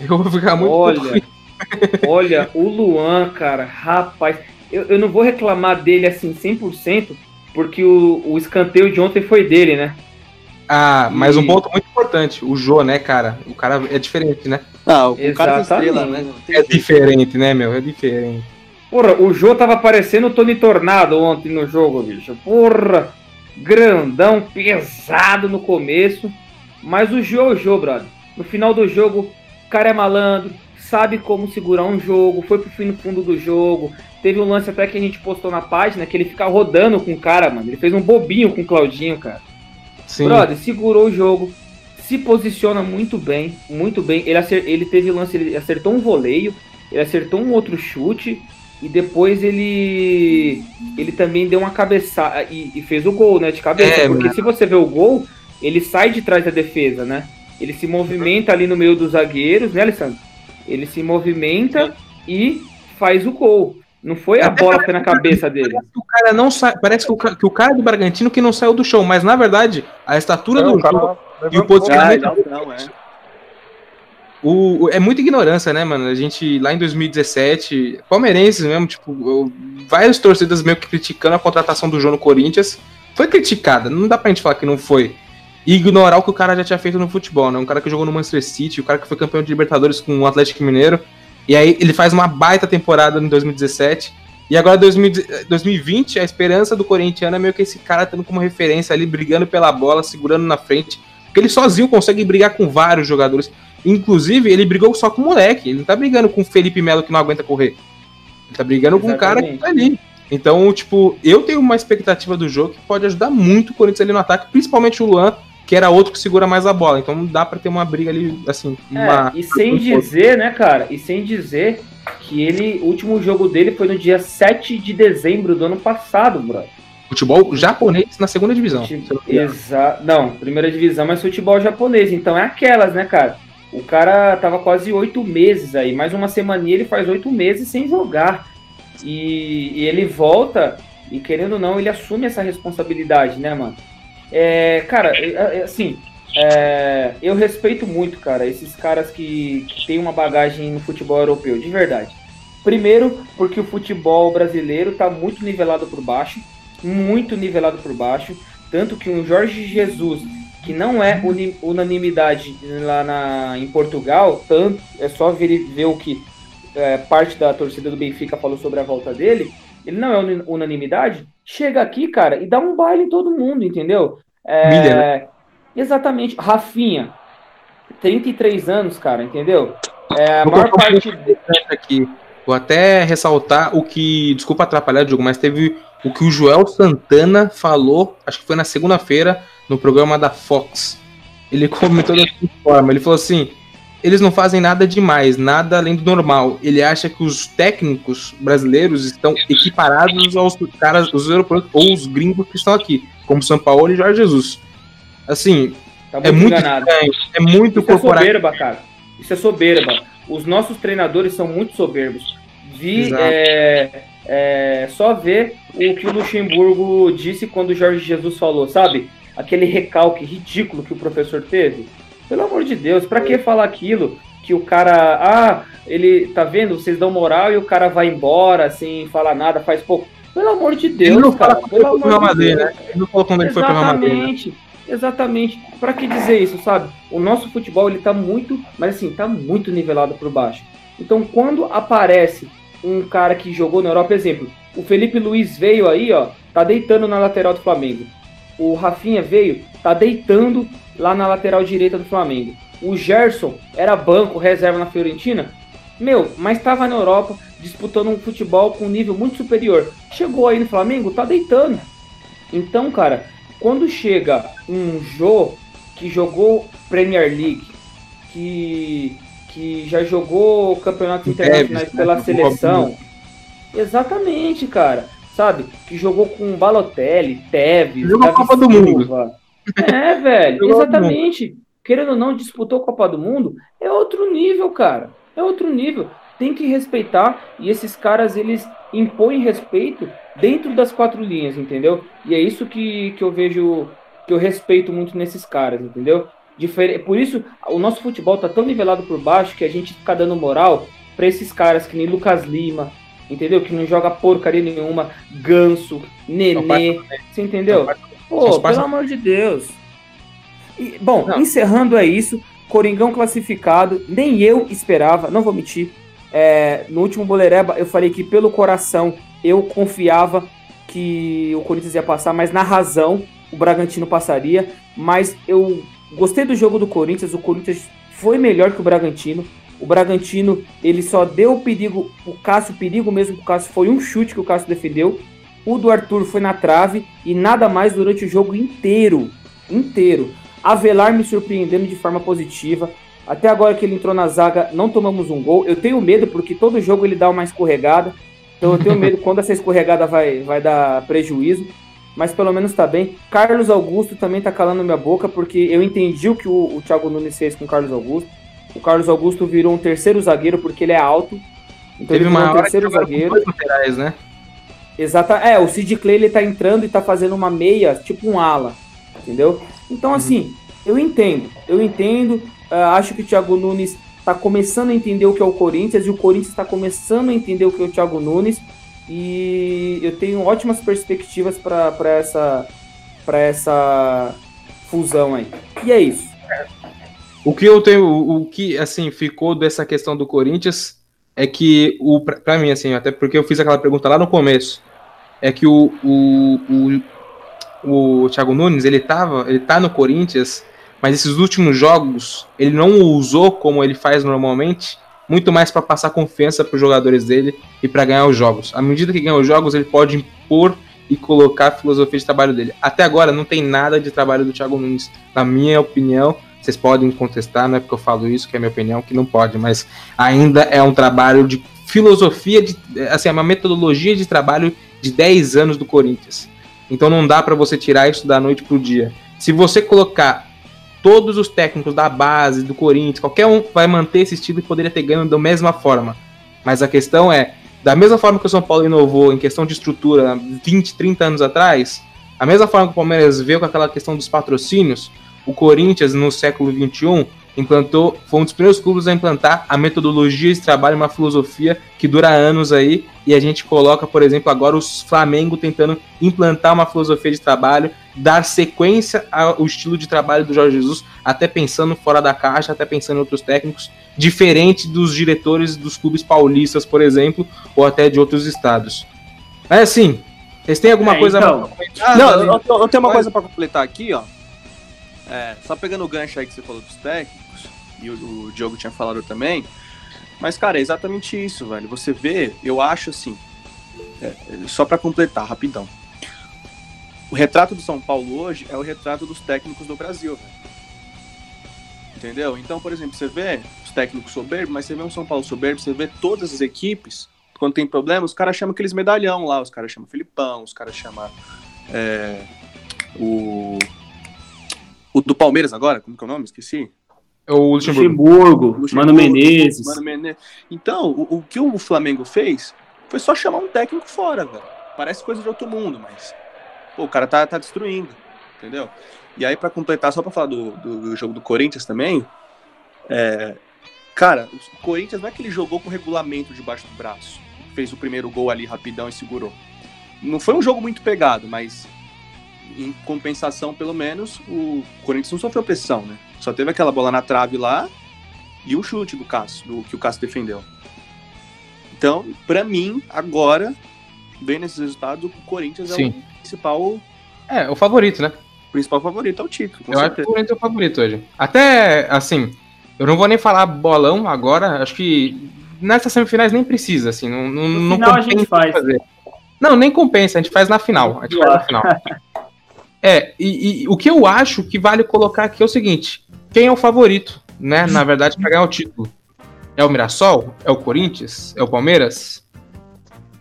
Eu vou ficar muito puto. Olha, <laughs> olha, o Luan, cara, rapaz, eu, eu não vou reclamar dele assim 100%, porque o, o escanteio de ontem foi dele, né? Ah, mas um E- ponto muito importante. O Jô, né, cara? O cara é diferente, né? Ah, o cara Exatamente. estrela, né? É diferente, né, meu? É diferente. Porra, o Jô tava parecendo o Tony Tornado ontem no jogo, bicho. Porra, grandão, pesado no começo. Mas o Jô é o Jô, brother. No final do jogo, o cara é malandro, sabe como segurar um jogo, foi pro fim no fundo do jogo. Teve um lance até que a gente postou na página que ele fica rodando com o cara, mano. Ele fez um bobinho com o Claudinho, cara. Sim. Brother, segurou o jogo, se posiciona muito bem, muito bem. Ele, ele teve lance, ele acertou um voleio, ele acertou um outro chute e depois ele ele também deu uma cabeçada e, e fez o gol, né, de cabeça. É, porque mano. se você vê o gol, ele sai de trás da defesa, né? Ele se movimenta ali no meio dos zagueiros, né, Alessandro? Ele se movimenta e faz o gol. Não foi a Até bola que foi na cabeça dele. Parece que o cara não sai. Parece que o, ca- que o cara do Bragantino que não saiu do chão, mas na verdade, a estatura É, do cara jogo. E o posicionamento. Ah, não, não, é. O, o- é muita ignorância, né, mano? A gente, lá em 2017, palmeirenses mesmo, tipo, eu- várias torcidas meio que criticando a contratação do João no Corinthians. Foi criticada, não dá pra gente falar que não foi. E ignorar o que o cara já tinha feito no futebol, né? Um cara que jogou no Manchester City, o cara que foi campeão de Libertadores com o Atlético Mineiro. E aí ele faz uma baita temporada em 2017. E agora 2000 2020, a esperança do corintiano é meio que esse cara tendo como referência ali, brigando pela bola, segurando na frente. Porque ele sozinho consegue brigar com vários jogadores. Inclusive, ele brigou só com o moleque. Ele não tá brigando com o Felipe Melo que não aguenta correr. Ele tá brigando com o cara que Exatamente. tá ali. Então, tipo, eu tenho uma expectativa do jogo que pode ajudar muito o Corinthians ali no ataque, principalmente o Luan, que era outro que segura mais a bola. Então dá pra ter uma briga ali, assim, uma. É, e sem dizer, né, cara? E sem dizer que ele, o último jogo dele foi no dia 7 de dezembro do ano passado, brother. Futebol japonês na segunda divisão. Eu não primeira divisão, mas futebol japonês. Então é aquelas, né, cara? O cara tava quase oito meses aí, mais uma semaninha ele faz oito meses sem jogar. E, e ele volta, e querendo ou não, ele assume essa responsabilidade, né, mano? É, cara, assim, é, eu respeito muito, cara, esses caras que, que têm uma bagagem no futebol europeu, de verdade. Primeiro, porque o futebol brasileiro tá muito nivelado por baixo, muito nivelado por baixo. Tanto que um Jorge Jesus, que não é unanimidade lá na, em Portugal, tanto, é só ver, ver o que é, parte da torcida do Benfica falou sobre a volta dele, ele não é unanimidade, chega aqui, cara, e dá um baile em todo mundo, entendeu? É, né? Exatamente. Rafinha, 33 anos, cara, entendeu? É, a Vou maior parte. aqui. Vou até ressaltar o que. Desculpa atrapalhar o jogo, mas teve o que o Joel Santana falou, acho que foi na segunda-feira, no programa da Fox. Ele <laughs> comentou da seguinte forma: ele falou assim. Eles não fazem nada demais, nada além do normal. Ele acha que os técnicos brasileiros estão equiparados aos caras, os europeus ou os gringos que estão aqui, como São Paulo e Jorge Jesus. Assim, Tá é muito estranho, é muito Isso é corporativo. soberba, cara. Isso é soberba. Os nossos treinadores são muito soberbos. Vi, é, é, só ver o que o Luxemburgo disse quando o Jorge Jesus falou, sabe? Aquele recalque ridículo que o professor teve. Pelo amor de Deus, pra que falar aquilo? Que o cara, ah, ele, tá vendo? Vocês dão moral e o cara vai embora sem falar nada, faz pouco. Pelo amor de Deus, Ele não cara. fala Pelo foi Real amor de Madrid, Deus. né? Ele não falou quando ele foi pro Real Madrid. né? Exatamente, exatamente. Pra que dizer isso, sabe? O nosso futebol ele tá muito, mas assim, tá muito nivelado por baixo. Então, quando aparece um cara que jogou na Europa, exemplo, o Felipe Luiz veio aí, ó, tá deitando na lateral do Flamengo. O Rafinha veio, tá deitando lá na lateral direita do Flamengo. O Gerson era banco, reserva na Fiorentina. Meu, mas tava na Europa disputando um futebol com um nível muito superior. Chegou aí no Flamengo, tá deitando. Então, cara, quando chega um Jô que jogou Premier League, que, que já jogou campeonatos internacionais né, pela jogou seleção. Exatamente, cara. Sabe? Que jogou com Balotelli, Tevez, Jogou Copa do Mundo. É, <laughs> velho, exatamente. Querendo ou não, disputou a Copa do Mundo, é outro nível, cara. É outro nível. Tem que respeitar e esses caras, eles impõem respeito dentro das quatro linhas, entendeu? E é isso que, que eu vejo, que eu respeito muito nesses caras, entendeu? Difer por isso, o nosso futebol tá tão nivelado por baixo que a gente fica dando moral pra esses caras que nem Lucas Lima, entendeu? Que não joga porcaria nenhuma, Ganso, Nenê, você entendeu? Pô, pelo amor de Deus. E, bom, Não. encerrando é isso. Coringão classificado, nem eu esperava, não vou mentir. É, no último Bolereba eu falei que pelo coração eu confiava que o Corinthians ia passar, mas na razão o Bragantino passaria. Mas eu gostei do jogo do Corinthians, o Corinthians foi melhor que o Bragantino. O Bragantino, ele só deu perigo, o Cássio, perigo mesmo pro Cássio, foi um chute que o Cássio defendeu. O do Arthur foi na trave e nada mais durante o jogo inteiro. Inteiro. Avelar me surpreendendo de forma positiva. Até agora que ele entrou na zaga, não tomamos um gol. Eu tenho medo porque todo jogo ele dá uma escorregada. Então eu tenho medo <laughs> quando essa escorregada vai, vai dar prejuízo. Mas pelo menos tá bem. Carlos Augusto também tá calando minha boca porque eu entendi o que o, o Thiago Nunes fez com o Carlos Augusto. O Carlos Augusto virou um terceiro zagueiro porque ele é alto. Então Teve ele virou um terceiro zagueiro. laterais, né? Exata, é, o Sid Clay ele tá entrando e tá fazendo uma meia, tipo um ala, entendeu? Então assim, eu entendo, eu entendo, ah, acho que o Thiago Nunes tá começando a entender o que é o Corinthians e o Corinthians tá começando a entender o que é o Thiago Nunes e eu tenho ótimas perspectivas para essa para essa fusão aí. E é isso. O que eu tenho, o que assim ficou dessa questão do Corinthians é que o pra mim assim, até porque eu fiz aquela pergunta lá no começo, é que o o, o, o Thiago Nunes, ele tava, ele tá no Corinthians, mas esses últimos jogos ele não usou como ele faz normalmente, muito mais para passar confiança para os jogadores dele e para ganhar os jogos. À medida que ganha os jogos, ele pode impor e colocar a filosofia de trabalho dele. Até agora não tem nada de trabalho do Thiago Nunes, na minha opinião. Vocês podem contestar, não é porque eu falo isso, que é minha opinião, que não pode, mas ainda é um trabalho de filosofia, de, assim, é uma metodologia de trabalho de 10 anos do Corinthians. Então não dá para você tirar isso da noite pro dia. Se você colocar todos os técnicos da base, do Corinthians, qualquer um vai manter esse estilo e poderia ter ganho da mesma forma. Mas a questão é, da mesma forma que o São Paulo inovou em questão de estrutura 20, 30 anos atrás, a mesma forma que o Palmeiras veio com aquela questão dos patrocínios, o Corinthians no século XXI implantou, foi um dos primeiros clubes a implantar a metodologia de trabalho, uma filosofia que dura anos aí, e a gente coloca, por exemplo, agora os Flamengo tentando implantar uma filosofia de trabalho, dar sequência ao estilo de trabalho do Jorge Jesus, até pensando fora da caixa, até pensando em outros técnicos, diferente dos diretores dos clubes paulistas, por exemplo, ou até de outros estados. Mas assim, vocês têm alguma É, coisa então. pra? Não, eu, eu- tenho uma coisa pra completar aqui, ó. É, só pegando o gancho aí que você falou dos técnicos, e o, o Diogo tinha falado também. Mas, cara, é exatamente isso, velho. Você vê, eu acho assim. é, só pra completar, rapidão. O retrato do São Paulo hoje é o retrato dos técnicos do Brasil, velho. Entendeu? Então, por exemplo, você vê os técnicos soberbos, mas você vê um São Paulo soberbo, você vê todas as equipes, quando tem problema, os caras chamam aqueles medalhão lá, os caras chamam Filipão, os caras chamam é, o. O do Palmeiras agora, como que é o nome? Esqueci. É o Luxemburgo. Luxemburgo, Luxemburgo, Mano Menezes. Mano Menezes. Então, o, o que o Flamengo fez foi só chamar um técnico fora, velho. Parece coisa de outro mundo, mas. Pô, o cara tá, tá destruindo, entendeu? E aí, pra completar, só pra falar do, do, do jogo do Corinthians também. É, cara, o Corinthians não é que ele jogou com regulamento debaixo do braço. Fez o primeiro gol ali rapidão e segurou. não foi um jogo muito pegado, mas em compensação, pelo menos, o Corinthians não sofreu pressão, né? Só teve aquela bola na trave lá e o chute do Cássio, do que o Cássio defendeu. Então, para mim, agora, vendo esses resultados, o Corinthians Sim. é o principal, É, o favorito, né? principal favorito ao título. com eu acho que certeza. o Corinthians é o favorito hoje. Até, assim, eu não vou nem falar bolão agora, acho que nessas semifinais nem precisa, assim, não, não, No não final a gente faz. fazer. Não, nem compensa, a gente faz na final. A gente faz na final. <laughs> É, e, e o que eu acho que vale colocar aqui é o seguinte: quem é o favorito, né? Na verdade, para ganhar o título? É o Mirassol? É o Corinthians? É o Palmeiras?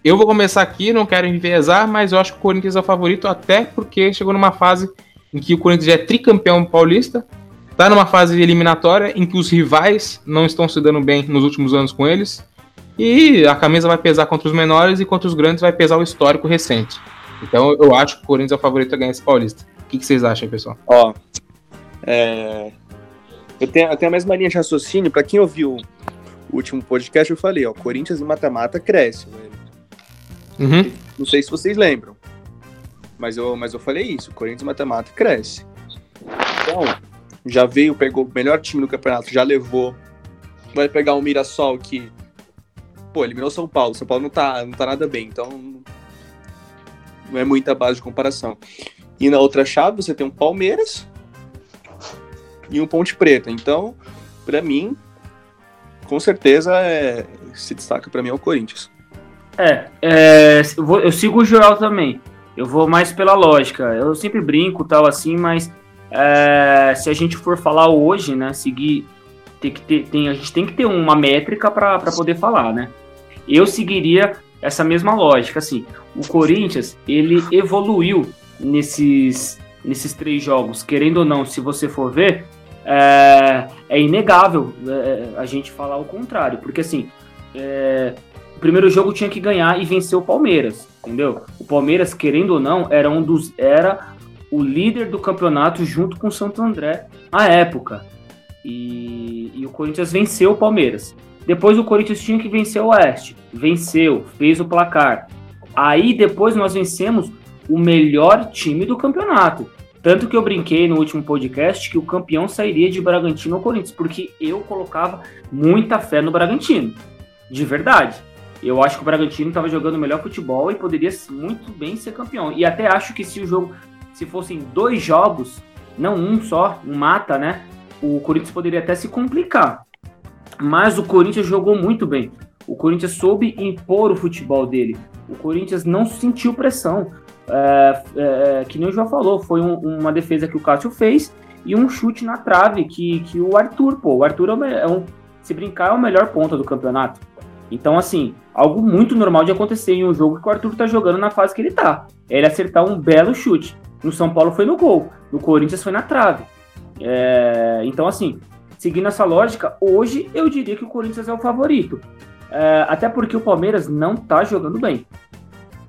Eu vou começar aqui, não quero enviesar, mas eu acho que o Corinthians é o favorito, até porque chegou numa fase em que o Corinthians já é tricampeão paulista, tá numa fase eliminatória em que os rivais não estão se dando bem nos últimos anos com eles, e a camisa vai pesar contra os menores e contra os grandes vai pesar o histórico recente. Então eu acho que o Corinthians é o favorito a ganhar esse paulista. O que, que vocês acham, pessoal? Ó, é, eu, tenho, eu tenho a mesma linha de raciocínio. Pra quem ouviu o último podcast, eu falei, ó, Corinthians e mata-mata cresce. velho. Uhum. Não sei se vocês lembram, mas eu, mas eu falei isso, Corinthians e mata-mata cresce. Então, já veio, pegou o melhor time do campeonato, já levou. Vai pegar o Mirassol que, pô, eliminou São Paulo. São Paulo não tá, não tá nada bem, então não é muita base de comparação. E na outra chave você tem um Palmeiras e um Ponte Preta. Então, pra mim, com certeza é, se destaca pra mim é o Corinthians. É, é, eu, vou- eu sigo o Joel também. Eu vou mais pela lógica. Eu sempre brinco tal assim, mas é, se a gente for falar hoje, né, seguir, tem que ter, tem, a gente tem que ter uma métrica para poder falar, né? Eu seguiria essa mesma lógica, assim. O Corinthians ele evoluiu nesses nesses três jogos, querendo ou não, se você for ver, é, é inegável é, a gente falar o contrário, porque assim. é, o primeiro jogo tinha que ganhar e vencer o Palmeiras, entendeu? O Palmeiras, querendo ou não, era um dos era o líder do campeonato junto com o Santo André à época. E, e o Corinthians venceu o Palmeiras. Depois o Corinthians tinha que vencer o Oeste. Venceu, fez o placar. Aí depois nós vencemos o melhor time do campeonato. Tanto que eu brinquei no último podcast que o campeão sairia de Bragantino ou Corinthians, porque eu colocava muita fé no Bragantino. De verdade. Eu acho que o Bragantino estava jogando o melhor futebol e poderia muito bem ser campeão. E até acho que se o jogo, se fossem dois jogos, não um só, um mata, né? O Corinthians poderia até se complicar. Mas o Corinthians jogou muito bem. O Corinthians soube impor o futebol dele. O Corinthians não sentiu pressão. É, é, que nem o João falou, foi um- uma defesa que o Cássio fez e um chute na trave que, que o Arthur, pô, o Arthur é, me- é um, se brincar, é o melhor ponta do campeonato. Então, assim, algo muito normal de acontecer em um jogo que o Arthur tá jogando na fase que ele tá. É ele acertar um belo chute. No São Paulo foi no gol, no Corinthians foi na trave. É, então, assim, seguindo essa lógica, hoje eu diria que o Corinthians é o favorito. É, até porque o Palmeiras não tá jogando bem.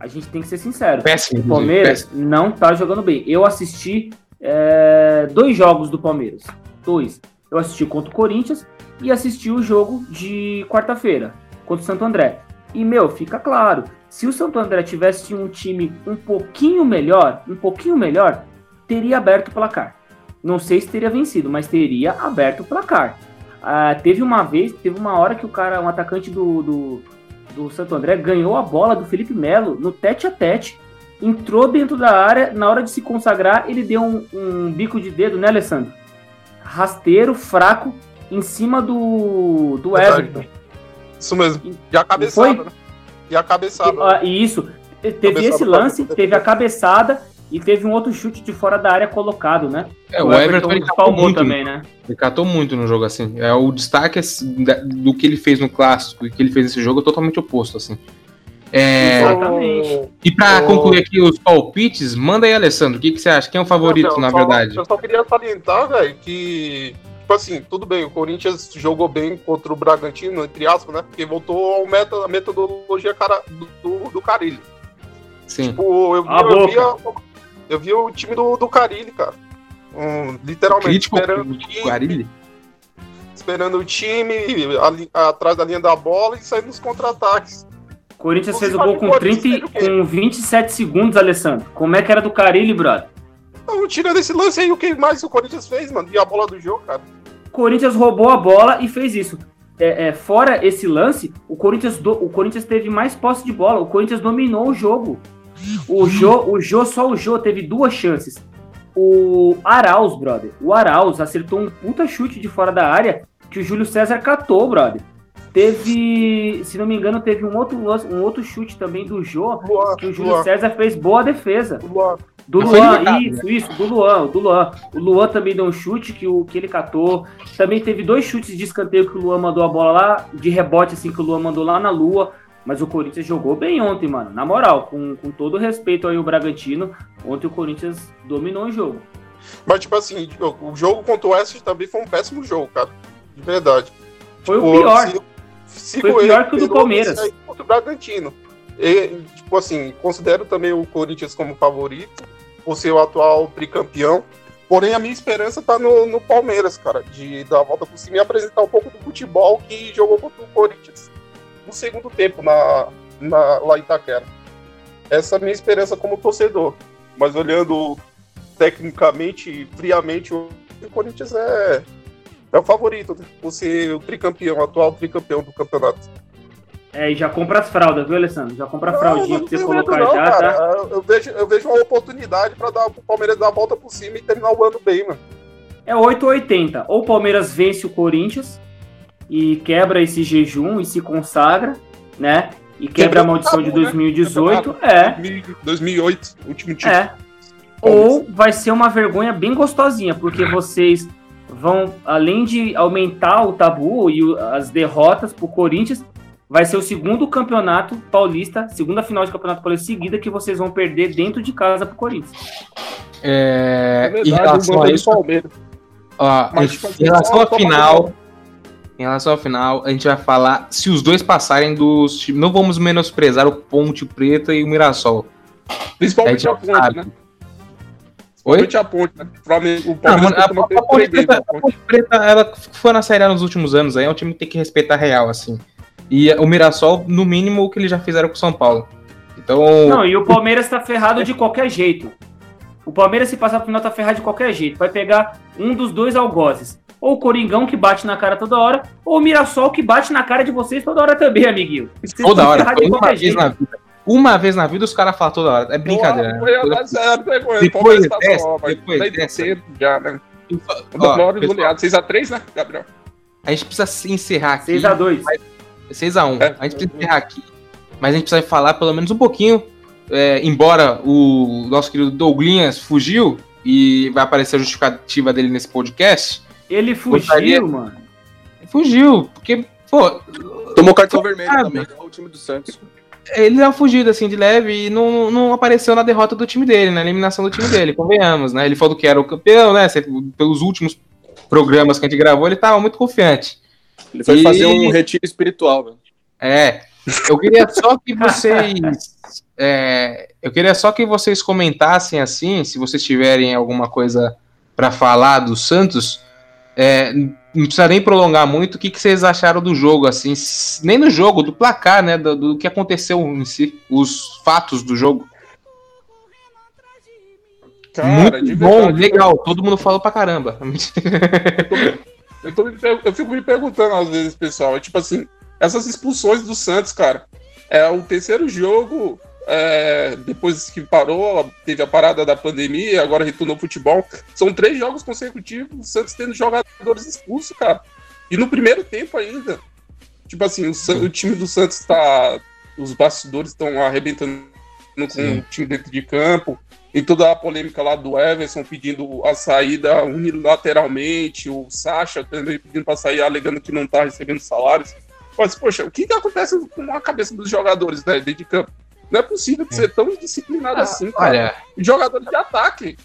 A gente tem que ser sincero. Péssimo. O Palmeiras péssimo. não tá jogando bem. Eu assisti é, dois jogos do Palmeiras. Dois. Eu assisti contra o Corinthians e assisti o jogo de quarta-feira contra o Santo André. E, meu, fica claro, se o Santo André tivesse um time um pouquinho melhor, um pouquinho melhor, teria aberto o placar. Não sei se teria vencido, mas teria aberto o placar. Ah, teve uma vez, teve uma hora que o cara, um atacante do, do, do Santo André, ganhou a bola do Felipe Melo no tete a tete, entrou dentro da área, na hora de se consagrar, ele deu um, um bico de dedo, né, Alessandro? Rasteiro, fraco, em cima do, do. Everton. Isso mesmo. E a Foi? cabeçada, né? E a cabeçada. Ah, E isso, teve Cabeçada esse lance, teve a cabeçada e teve um outro chute de fora da área colocado, né? É, o Everton ele catou espalmou muito, também, né? ele catou muito no jogo, assim. É, o destaque assim, do que ele fez no clássico e que ele fez nesse jogo é totalmente oposto, assim. É, Exatamente. e pra Ô. concluir aqui os palpites, manda aí, Alessandro, o que, que você acha? Quem é o favorito, Não, na eu só- verdade? Eu só queria salientar, velho, que. Tipo assim, tudo bem, o Corinthians jogou bem contra o Bragantino, entre aspas, né? Porque voltou ao meta, a metodologia cara, do, do, do Carilli. Sim. Tipo, eu eu, boca. via, eu vi o time do, do Carilli, cara. Um, literalmente Crítico esperando, o time, Guarilli? esperando o time ali- atrás da linha da bola e saindo nos contra-ataques. Corinthians Você fez o gol com, Corinthians 30, fez o quê? com 27 segundos, Alessandro. Como é que era do Carilli, brother? Não, tirando esse lance aí, o que mais o Corinthians fez, mano? E a bola do jogo, cara. Corinthians roubou a bola e fez isso. É, é, fora esse lance, o Corinthians, do- o Corinthians teve mais posse de bola. O Corinthians dominou o jogo. O Jô, o Jô, só o Jô teve duas chances. O Arauz, brother. O Arauz acertou um puta chute de fora da área que o Júlio César catou, brother. Teve, se não me engano, teve um outro, lance- um outro chute também do Jô Luan, que o Júlio Luan, César fez boa defesa. Luan. Do Luan, isso, isso, do Luan, do Luan. O Luan também deu um chute que, o, que ele catou. Também teve dois chutes de escanteio que o Luan mandou a bola lá, de rebote, assim, que o Luan mandou lá na lua. Mas o Corinthians jogou bem ontem, mano. Na moral, com, com todo respeito aí o Bragantino, ontem o Corinthians dominou o jogo. Mas, tipo assim, o jogo contra o Oeste também foi um péssimo jogo, cara. De verdade. Foi o Tipo, pior. se- se Foi o pior que o do Palmeiras. aí Contra o Bragantino. E, tipo assim, considero também o Corinthians como favorito, por ser o atual tricampeão. Porém, a minha esperança tá no, no Palmeiras, cara, de dar a volta por cima e apresentar um pouco do futebol que jogou contra o Corinthians no segundo tempo na, na, lá em Itaquera. Essa é a minha esperança como torcedor. Mas olhando tecnicamente, friamente, o Corinthians é, é o favorito, né? por ser o tricampeão, o atual tricampeão do campeonato. É, e já compra as fraldas, viu, Alessandro? Já compra a fraldinha não pra você colocar não, já, cara. tá? Eu vejo, eu vejo uma oportunidade para dar o Palmeiras dar a volta por cima e terminar o ano bem, mano. É 8 ou 80. Ou o Palmeiras vence o Corinthians e quebra esse jejum e se consagra, né? E quebra a maldição de tabu, né? 2018. É, 2008, último título. é. Ou vai ser uma vergonha bem gostosinha, porque <clears throat> vocês vão, além de aumentar o tabu e as derrotas pro Corinthians, vai ser o segundo campeonato paulista, segunda final de campeonato paulista seguida que vocês vão perder dentro de casa pro Corinthians. É, É em relação a isso, Palmeiras. ó, Mas, em- relação à final, em relação à final, a gente vai falar se os dois passarem dos times. Não vamos menosprezar o Ponte Preta e o Mirassol. Principalmente A a ponte, sabe. né? Oi? A ponte, né? O Flamengo- o Não, Palmeiras a, a- a Ponte Preta, a Ponte Preta, ela foi na Série A nos últimos anos aí, é um time que tem que respeitar a real, assim. E o Mirassol, no mínimo, o que eles já fizeram com o São Paulo. Então, Não, e o Palmeiras tá ferrado de qualquer jeito. O Palmeiras, se passar pro final, tá ferrado de qualquer jeito. Vai pegar um dos dois algozes. Ou o Coringão, que bate na cara toda hora, ou o Mirassol, que bate na cara de vocês toda hora também, amiguinho. Vocês toda hora, uma qualquer vez jeito. na vida. Uma vez na vida os caras falam toda hora. É brincadeira. né? O Depois passou, dessa, depois dessa. já, né? Ó, Glória pessoal, goleado. 6x3, né, Gabriel? a gente precisa se encerrar aqui. 6x2. 6x1. É. A gente precisa encerrar aqui. Mas a gente precisa falar pelo menos um pouquinho. é, embora o nosso querido Douglinhas fugiu e vai aparecer a justificativa dele nesse podcast. Ele fugiu, Gostaria- mano. Fugiu, porque, pô, Tomou cartão vermelho Ah, também, o time do Santos. ele deu uma fugida assim de leve e não, não apareceu na derrota do time dele, na eliminação do time dele, convenhamos, né? Ele falou que era o campeão, né? Pelos últimos programas que a gente gravou, ele tava muito confiante. Ele foi E- fazer um retiro espiritual, velho. É. Eu queria só que vocês. <laughs> é, eu queria só que vocês comentassem assim, se vocês tiverem alguma coisa pra falar do Santos. É, não precisa nem prolongar muito. O que, que vocês acharam do jogo, assim? Nem do jogo, do placar, né? Do, do que aconteceu em si, os fatos do jogo. Cara, muito bom, legal. Todo mundo falou pra caramba. Eu, tô me per- eu fico me perguntando às vezes, pessoal, é tipo assim, essas expulsões do Santos, cara, é o terceiro jogo, é, depois que parou, teve a parada da pandemia, agora retornou ao futebol, são três jogos consecutivos, o Santos tendo jogadores expulsos, cara, e no primeiro tempo ainda, tipo assim, o, San- o time do Santos tá, os bastidores estão arrebentando com Sim. o time dentro de campo, e toda a polêmica lá do Everson pedindo a saída unilateralmente, o Sacha também pedindo para sair, alegando que não tá recebendo salários. Mas, poxa, o que, que acontece com a cabeça dos jogadores né, dentro de campo? Não é possível ser tão indisciplinado assim, cara. Olha, Jogador de ataque.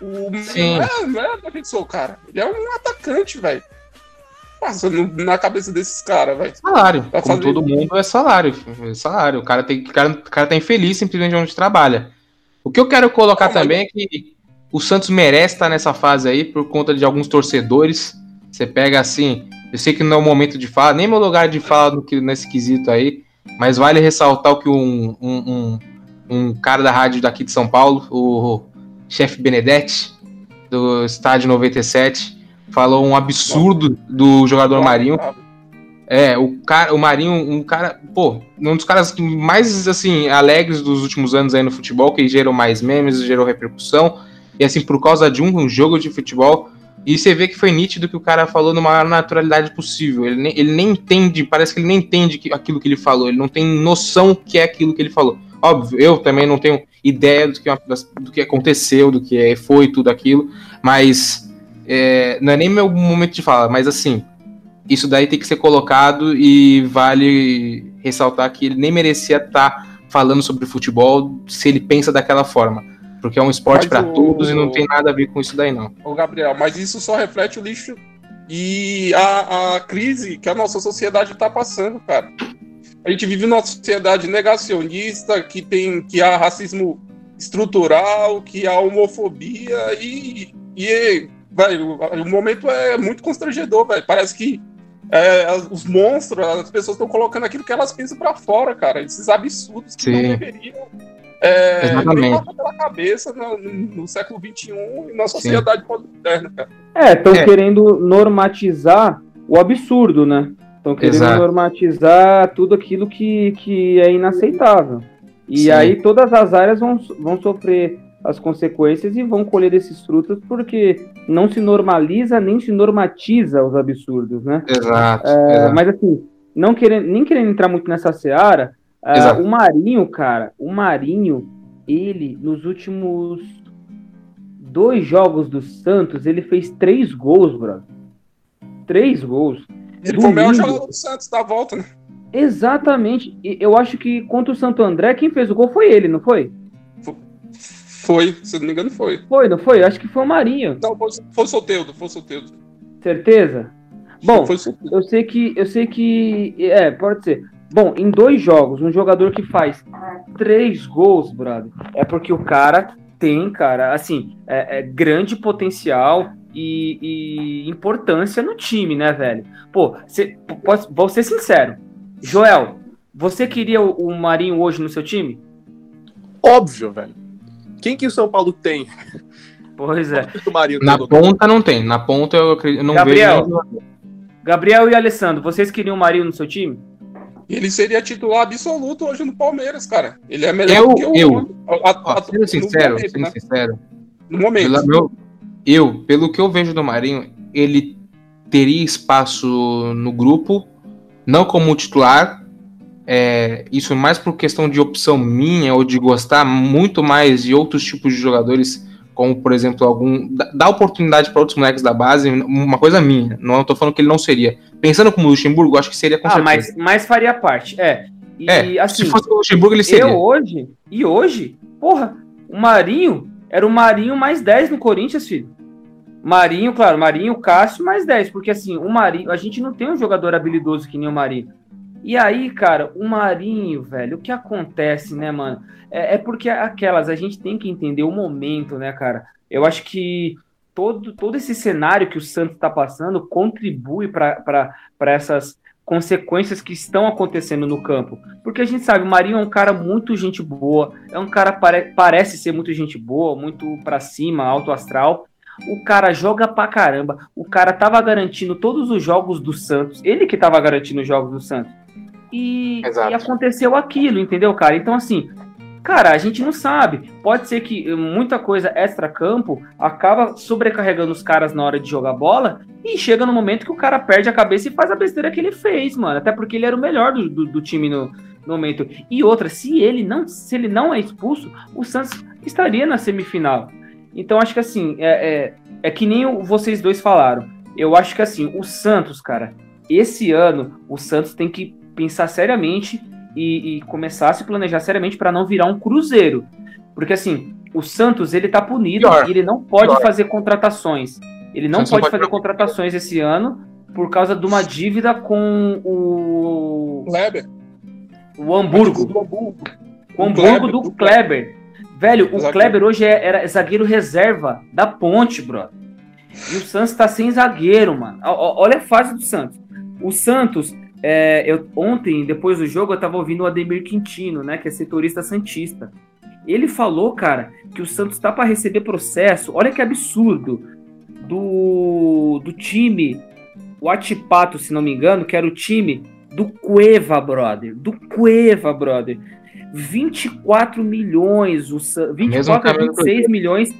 O Sim. não é, não é defensor, cara. Ele é um atacante, velho. Passa no- na cabeça desses caras, velho. salário. Pra Como fazer- todo mundo é salário. É salário. O cara, tem, o cara, o cara tá infeliz simplesmente onde trabalha. O que eu quero colocar Não, mas- também é que o Santos merece estar nessa fase aí por conta de alguns torcedores. Você pega assim, eu sei que não é o momento de falar, nem meu lugar de fala no que- nesse quesito aí, mas vale ressaltar o que um, um, um, um cara da rádio daqui de São Paulo, o chefe Benedetti, do estádio 97, falou um absurdo do jogador Marinho. É, o cara, o Marinho, um cara, pô, um dos caras mais assim alegres dos últimos anos aí no futebol, que gerou mais memes, gerou repercussão. E assim, por causa de um, um jogo de futebol, e você vê que foi nítido que o cara falou numa maior naturalidade possível. Ele nem, ele nem entende, parece que ele nem entende que, aquilo que ele falou, ele não tem noção que é aquilo que ele falou. Óbvio, eu também não tenho ideia do que, do que aconteceu, do que foi tudo aquilo, mas é, não é nem meu momento de falar, mas assim, isso daí tem que ser colocado e vale ressaltar que ele nem merecia estar falando sobre futebol se ele pensa daquela forma. Porque é um esporte para o... todos e não tem nada a ver com isso daí, não. Ô, Gabriel, mas isso só reflete o lixo e a, a crise que a nossa sociedade está passando, cara. A gente vive numa sociedade negacionista que tem que há racismo estrutural, que há homofobia e, e velho, o momento é muito constrangedor, velho. Parece que é, os monstros, as pessoas estão colocando aquilo que elas pensam para fora, cara. Esses absurdos que Sim. não deveriam é, Exatamente. pela cabeça no, no, século XXI e na sociedade moderna, cara. É, estão é. querendo normatizar o absurdo, né? Estão querendo Exato. normatizar tudo aquilo que, que é inaceitável. E Sim. aí todas as áreas vão, vão sofrer as consequências e vão colher esses frutos porque não se normaliza nem se normatiza os absurdos, né? Exato. É, exato. Mas assim, não querendo, nem querendo entrar muito nessa seara, Uh, o Marinho, cara, o Marinho, ele, nos últimos dois jogos do Santos, ele fez três gols, bro. Três gols. Ele foi o melhor jogador do Santos da volta, né? Exatamente. Eu acho que contra o Santo André, quem fez o gol foi ele, não foi? Foi, se não me engano, foi. Foi, não foi? Acho que foi o Marinho. Não, foi, foi o Soteudo, foi o Soteudo. Certeza? Bom, eu sei que eu sei que é, pode ser. Bom, em dois jogos, um jogador que faz três gols, brother, é porque o cara tem, cara, assim, é, é grande potencial e, e, importância no time, né, velho? Pô, cê, posso, vou ser sincero. Joel, você queria o, o Marinho hoje no seu time? Óbvio, velho. Quem que o São Paulo tem? Pois é. Na ponta não tem. Na ponta eu, eu não Gabriel, vejo. Gabriel e Alessandro, vocês queriam o Marinho no seu time? Ele seria titular absoluto hoje no Palmeiras, cara. Ele é melhor eu, que o eu. A, a, a, sendo sincero, momento, sendo né? sincero. No momento. Pela, meu, eu, pelo que eu vejo do Marinho, ele teria espaço no grupo, não como titular. É, isso mais por questão de opção minha ou de gostar muito mais de outros tipos de jogadores como por exemplo algum dá oportunidade para outros moleques da base, uma coisa minha, não estou falando que ele não seria. Pensando como Luxemburgo, acho que seria com ah, certeza. mas, mas faria parte, é. E, é, assim, se fosse o Luxemburgo ele seria. Eu hoje, e hoje, porra, o Marinho era o Marinho mais 10 no Corinthians, filho. Marinho, claro, Marinho, Cássio mais 10, porque assim, o Marinho, a gente não tem um jogador habilidoso que nem o Marinho. E aí, cara, o Marinho, velho, o que acontece, né, mano? É, é porque aquelas, a gente tem que entender o momento, né, cara? Eu acho que todo, todo esse cenário que o Santos está passando contribui para essas consequências que estão acontecendo no campo. Porque a gente sabe, o Marinho é um cara muito gente boa, é um cara pare, parece ser muito gente boa, muito para cima, alto astral. O cara joga pra caramba. O cara tava garantindo todos os jogos do Santos. Ele que tava garantindo os jogos do Santos. E, e, aconteceu aquilo, entendeu, cara? Então, assim, cara, a gente não sabe. Pode ser que muita coisa extra-campo acaba sobrecarregando os caras na hora de jogar bola e chega no momento que o cara perde a cabeça e faz a besteira que ele fez, mano. Até porque ele era o melhor do, do, do time no, no momento. E outra, se ele não, se ele não é expulso, o Santos estaria na semifinal. Então, acho que assim, é, é, é que nem vocês dois falaram. Eu acho que assim, o Santos, cara, esse ano, o Santos tem que pensar seriamente e, e começar a se planejar seriamente para não virar um cruzeiro. Porque assim, o Santos ele tá punido Pior. e ele não pode Pior. fazer contratações. Ele não pode, pode fazer contratações esse ano por causa de uma dívida com o Kleber. O Hamburgo. O Hamburgo do, do Kleber. Velho, o Kleber hoje é, era zagueiro reserva da Ponte, bro. E o Santos tá sem zagueiro, mano. Olha a fase do Santos. O Santos é, eu, ontem, depois do jogo, eu tava ouvindo o Ademir Quintino, né, que é setorista santista. Ele falou, cara, que o Santos tá para receber processo. Olha que absurdo do, do time, o Atipato, se não me engano, que era o time do Cueva, brother. Do Cueva, brother. 24 milhões, o 24 a 26 milhões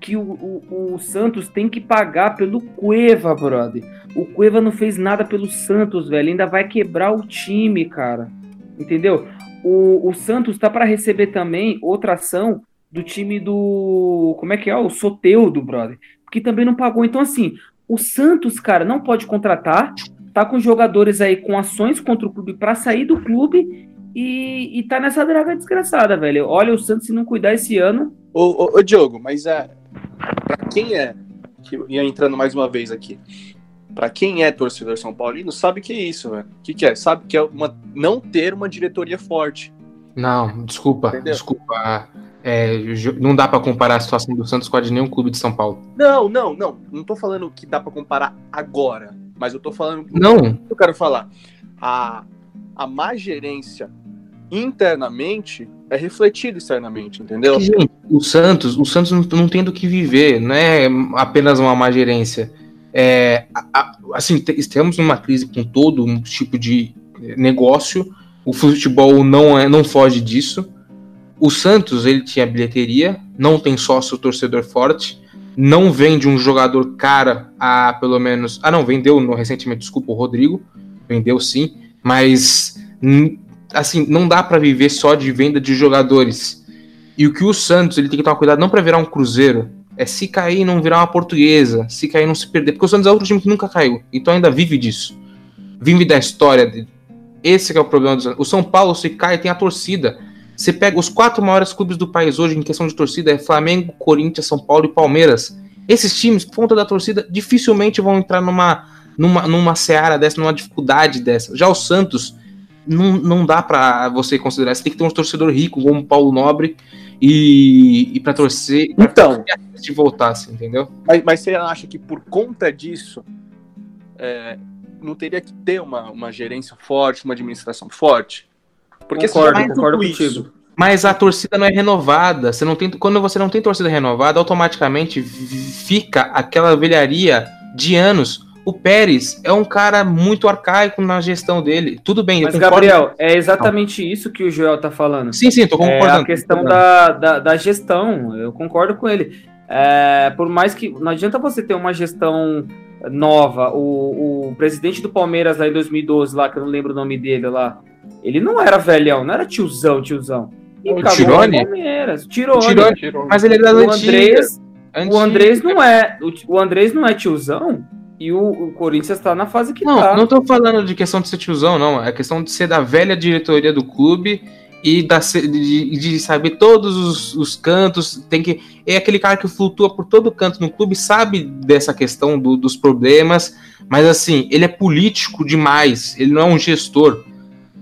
que o, o, o, Santos tem que pagar pelo Cueva, brother. O Cueva não fez nada pelo Santos, velho. Ainda vai quebrar o time, cara. Entendeu? O, o Santos tá para receber também outra ação do time do. Como é que é? O Soteudo, brother. Que também não pagou. Então, assim, o Santos, cara, não pode contratar. Tá com jogadores aí com ações contra o clube para sair do clube e, e tá nessa draga desgraçada, velho. Olha, o Santos, se não cuidar esse ano. Ô, ô, ô Diogo, mas é. Pra quem é. Que ia entrando mais uma vez aqui. Pra quem é torcedor São Paulino, sabe que é isso, velho. O que, que é? Sabe que é uma, não ter uma diretoria forte. Não, desculpa, Entendeu? desculpa. É, não dá para comparar a situação do Santos com a de nenhum clube de São Paulo. Não, não, não. Não tô falando que dá para comparar agora, mas eu tô falando. Não. Eu quero falar. A, a má gerência internamente é refletido externamente, entendeu? Gente, o Santos, o Santos não, não tem do que viver, não é apenas uma má gerência. É, assim, estamos numa crise com todo um tipo de negócio. O futebol não é, não foge disso. O Santos ele tinha bilheteria, não tem sócio torcedor forte, não vende um jogador cara a pelo menos. Ah, não, vendeu no, recentemente, desculpa, o Rodrigo. Vendeu sim, mas assim, não dá para viver só de venda de jogadores. E o que o Santos ele tem que tomar cuidado não para virar um cruzeiro, é se cair não virar uma portuguesa, se cair não se perder, porque o Santos é outro time que nunca caiu, então ainda vive disso. Vive da história dele. Esse é o problema do Santos. O São Paulo se cai tem a torcida. Você pega os quatro maiores clubes do país hoje em questão de torcida, é Flamengo, Corinthians, São Paulo e Palmeiras. Esses times, por conta da torcida, dificilmente vão entrar numa, numa, numa seara dessa, numa dificuldade dessa. Já o Santos, não, não dá para você considerar. Você tem que ter um torcedor rico, como o Paulo Nobre, e, e para torcer. Pra então. Se voltasse, entendeu? Mas, mas você acha que por conta disso. É, não teria que ter uma, uma gerência forte, uma administração forte? Porque concordo, você concordo contigo. Mas a torcida não é renovada. Você não tem, quando você não tem torcida renovada, automaticamente fica aquela velharia de anos o Pérez é um cara muito arcaico na gestão dele. Tudo bem, Mas, Gabriel, é exatamente não. isso que o Joel tá falando. Sim, sim, tô concordando. É a questão da, da, da, gestão, eu concordo com ele. É, por mais que. Não adianta você ter uma gestão nova. O, o presidente do Palmeiras lá em 2012, lá, que eu não lembro o nome dele lá, ele não era velhão, não era tiozão, tiozão. E o Tirone? Palmeiras. Tirone. Tirone. Mas ele era o Andrés, o Andrés não é. O Andrés não é tiozão? E o, o Corinthians tá na fase que não, tá. Não, tô falando de questão de ser tiozão, não. É questão de ser da velha diretoria do clube e da, de, de saber todos os, os, cantos. Tem que É aquele cara que flutua por todo canto no clube, sabe dessa questão do, dos problemas, mas assim, ele é político demais, ele não é um gestor.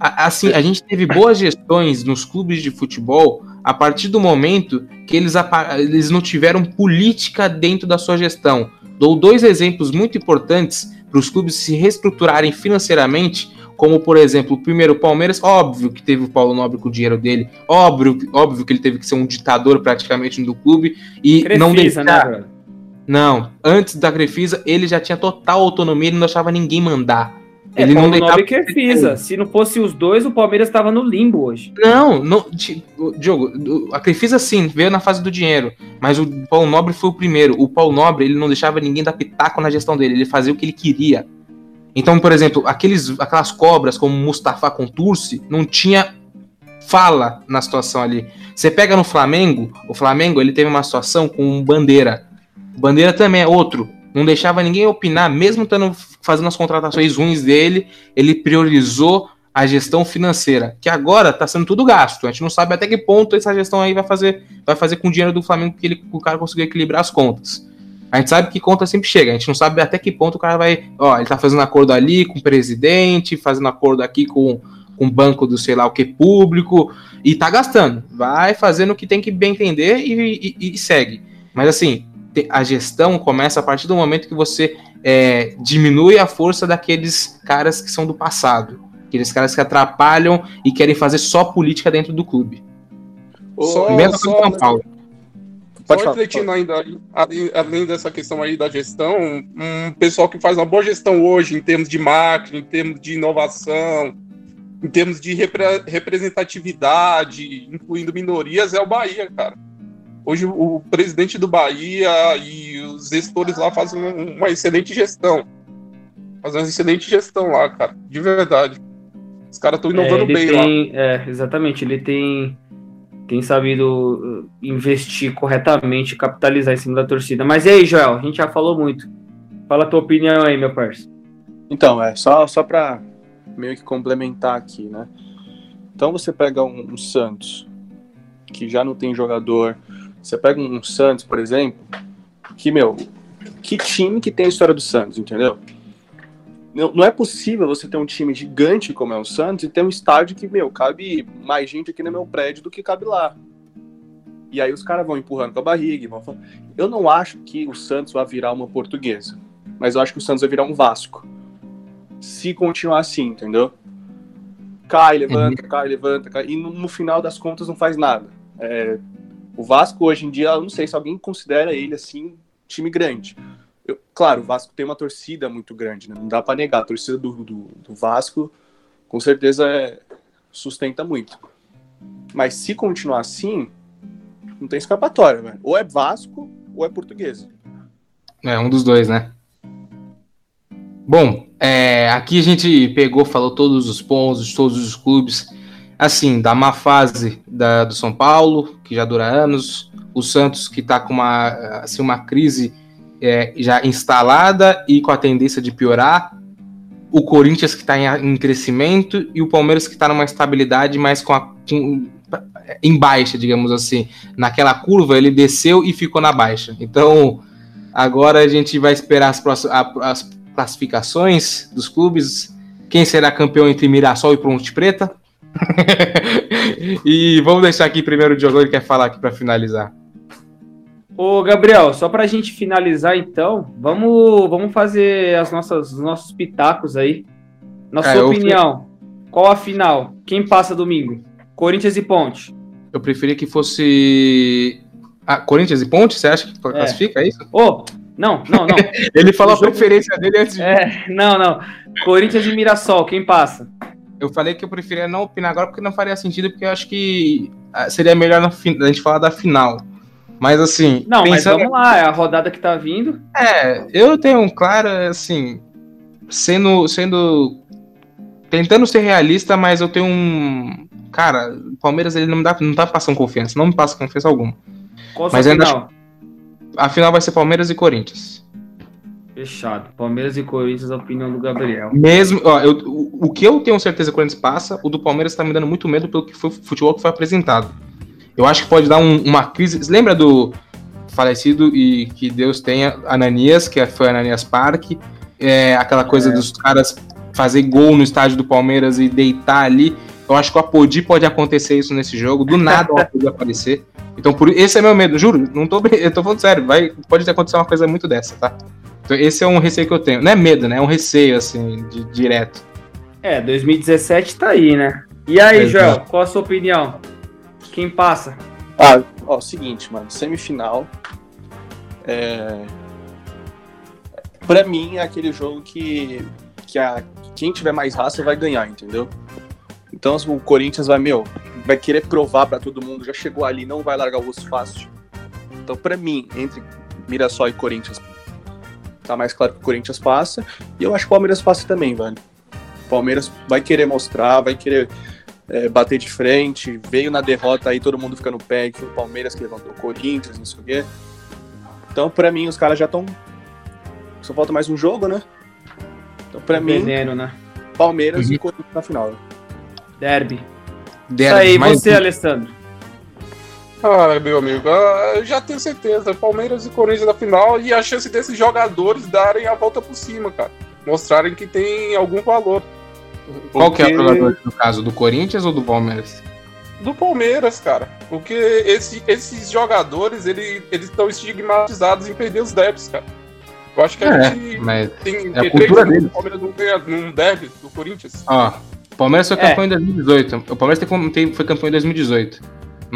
Assim, a gente teve boas gestões nos clubes de futebol a partir do momento que eles, eles não tiveram política dentro da sua gestão. Dou dois exemplos muito importantes para os clubes se reestruturarem financeiramente, como por exemplo, o primeiro Palmeiras, óbvio que teve o Paulo Nobre com o dinheiro dele, óbvio, óbvio que ele teve que ser um ditador praticamente do clube e Crefisa, não deixar. Né, não, antes da Crefisa, ele já tinha total autonomia, ele não deixava ninguém mandar. É, ele Paulo não deixava. Nobre Crefisa. Se não fosse os dois, o Palmeiras estava no limbo hoje. Não, não, Diogo, a Crefisa sim, veio na fase do dinheiro, mas o Paulo Nobre foi o primeiro. O Paulo Nobre, ele não deixava ninguém dar pitaco na gestão dele, ele fazia o que ele queria. Então, por exemplo, aqueles, aquelas cobras como Mustafa com Turci, não tinha fala na situação ali. Você pega no Flamengo, o Flamengo ele teve uma situação com Bandeira. Bandeira também é outro não deixava ninguém opinar, mesmo estando fazendo as contratações ruins dele, ele priorizou a gestão financeira, que agora está sendo tudo gasto. A gente não sabe até que ponto essa gestão aí vai fazer, vai fazer com o dinheiro do Flamengo que ele, o cara conseguiu equilibrar as contas. A gente sabe que conta sempre chega, a gente não sabe até que ponto o cara vai. Ó, ele tá fazendo acordo ali com o presidente, fazendo acordo aqui com, com o banco do sei lá o que público, e tá gastando. Vai fazendo o que tem que bem entender e, e, e segue. Mas assim, a gestão começa a partir do momento que você é, diminui a força daqueles caras que são do passado. Aqueles caras que atrapalham e querem fazer só política dentro do clube. Só, Mesma coisa só, São Paulo. Só refletindo ainda, além, além dessa questão aí da gestão, um pessoal que faz uma boa gestão hoje em termos de marketing, em termos de inovação, em termos de repre- representatividade, incluindo minorias, é o Bahia, cara. Hoje o presidente do Bahia e os gestores lá fazem um- uma excelente gestão. Fazem uma excelente gestão lá, cara. De verdade. Os caras estão É, inovando ele bem lá. tem, é, exatamente, ele tem, tem sabido uh, investir corretamente, capitalizar em cima da torcida. Mas e aí, Joel? A gente já falou muito. Fala a tua opinião aí, meu parceiro. Então, é só, só para meio que complementar aqui, né? Então você pega um, um Santos, que já não tem jogador. Você pega um Santos, por exemplo, que, meu, que time que tem a história do Santos, entendeu? Não, não é possível você ter um time gigante como é o Santos e ter um estádio que, meu, cabe mais gente aqui no meu prédio do que cabe lá. E aí os caras vão empurrando com a barriga. e Vão... falando. Eu não acho que o Santos vai virar uma portuguesa, mas eu acho que o Santos vai virar um Vasco se continuar assim, entendeu? Cai, levanta, cai, levanta, cai, e no, no final das contas não faz nada. É, o Vasco hoje em dia, eu não sei se alguém considera ele assim time grande. Eu- claro, o Vasco tem uma torcida muito grande, né? não dá pra negar. A torcida do, do, do Vasco com certeza é- sustenta muito. Mas se continuar assim, não tem escapatória, velho. Ou é Vasco ou é portuguesa. É, um dos dois, né? Bom, é, aqui a gente pegou, falou todos os pontos, todos os clubes. Assim, da má fase da, do São Paulo, que já dura anos. O Santos, que está com uma, assim, uma crise é, já instalada e com a tendência de piorar. O Corinthians, que está em, em crescimento. E o Palmeiras, que está numa estabilidade, mas com a, com- em baixa, digamos assim. Naquela curva, ele desceu e ficou na baixa. Então, Agora a gente vai esperar as, próximas, as classificações dos clubes. Quem será campeão entre Mirassol e Ponte Preta? <laughs> e vamos deixar aqui primeiro o Diogo, ele quer falar aqui para finalizar. Ô, Gabriel, só pra gente finalizar então, vamos, vamos fazer as nossas, os nossos pitacos aí. Na É, sua eu opinião, qual a final? Quem passa domingo? Corinthians e Ponte. Eu preferia que fosse. Ah, Corinthians e Ponte, você acha que classifica é isso? Ô, não, não, não. <laughs> Ele falou a preferência dele antes de. É, não, não. Corinthians e Mirassol, quem passa? Eu falei que eu preferia não opinar agora porque não faria sentido, porque eu acho que ah, seria melhor a gente falar da final. Mas assim. Não, mas pensando- vamos lá, é a rodada que tá vindo. É, eu tenho um claro, assim, sendo, sendo, tentando ser realista, mas eu tenho um, cara, o Palmeiras ele não me dá, não tá passando confiança, não me passa confiança alguma. Qual Mas ainda final? A final vai ser Palmeiras e Corinthians. Fechado. Palmeiras e Corinthians, a opinião do Gabriel. Mesmo, ó, eu- o, o que eu tenho certeza que o Corinthians passa, o do Palmeiras tá me dando muito medo pelo que foi futebol que foi apresentado. Eu acho que pode dar um- uma crise. Você lembra do falecido e que Deus tenha Ananias, que foi Ananias Parque, é, aquela coisa dos caras fazer gol no estádio do Palmeiras e deitar ali. Eu acho que o Apodi pode acontecer isso nesse jogo. Do nada o Apodi <laughs> aparecer. Então, por esse é meu medo, juro. Não tô, eu tô falando sério. Vai, pode acontecer uma coisa muito dessa, tá? Então, esse é um receio que eu tenho. Não é medo, né? É um receio, assim, de, direto. É, 2017 tá aí, né? E aí, Exato. Joel, qual a sua opinião? Quem passa? Ah, ó, seguinte, mano, semifinal. É... Pra mim é aquele jogo que, que a, quem tiver mais raça vai ganhar, entendeu? Então o Corinthians vai, meu, vai querer provar pra todo mundo, já chegou ali, não vai largar o osso fácil. Então, pra mim, entre Mirassol e Corinthians, tá mais claro que o Corinthians passa. E eu acho que o Palmeiras passa também, velho. O Palmeiras vai querer mostrar, vai querer é, bater de frente, veio na derrota aí, todo mundo fica no pé, que foi o Palmeiras que levantou o Corinthians, não sei o quê. Então, pra mim, os caras já estão. Só falta mais um jogo, né? Então, pra mim, Veneno, né? Palmeiras Uhum. e Corinthians na final. Derby. Derby, Isso aí, mais você, um. Alessandro. Ah, meu amigo, ah, eu já tenho certeza. Palmeiras e Corinthians na final e a chance desses jogadores darem a volta por cima, cara. Mostrarem que tem algum valor. Qual que é o Porque- jogador, no caso, do Corinthians ou do Palmeiras? Do Palmeiras, cara. Porque esse- esses jogadores, ele- eles estão estigmatizados em perder os débitos, cara. Eu acho que a É, gente mas tem é a tem cultura deles. o Palmeiras não ganha, não deve do Corinthians. Ó, o Palmeiras foi É. campeão em 2018. O Palmeiras foi campeão em 2018.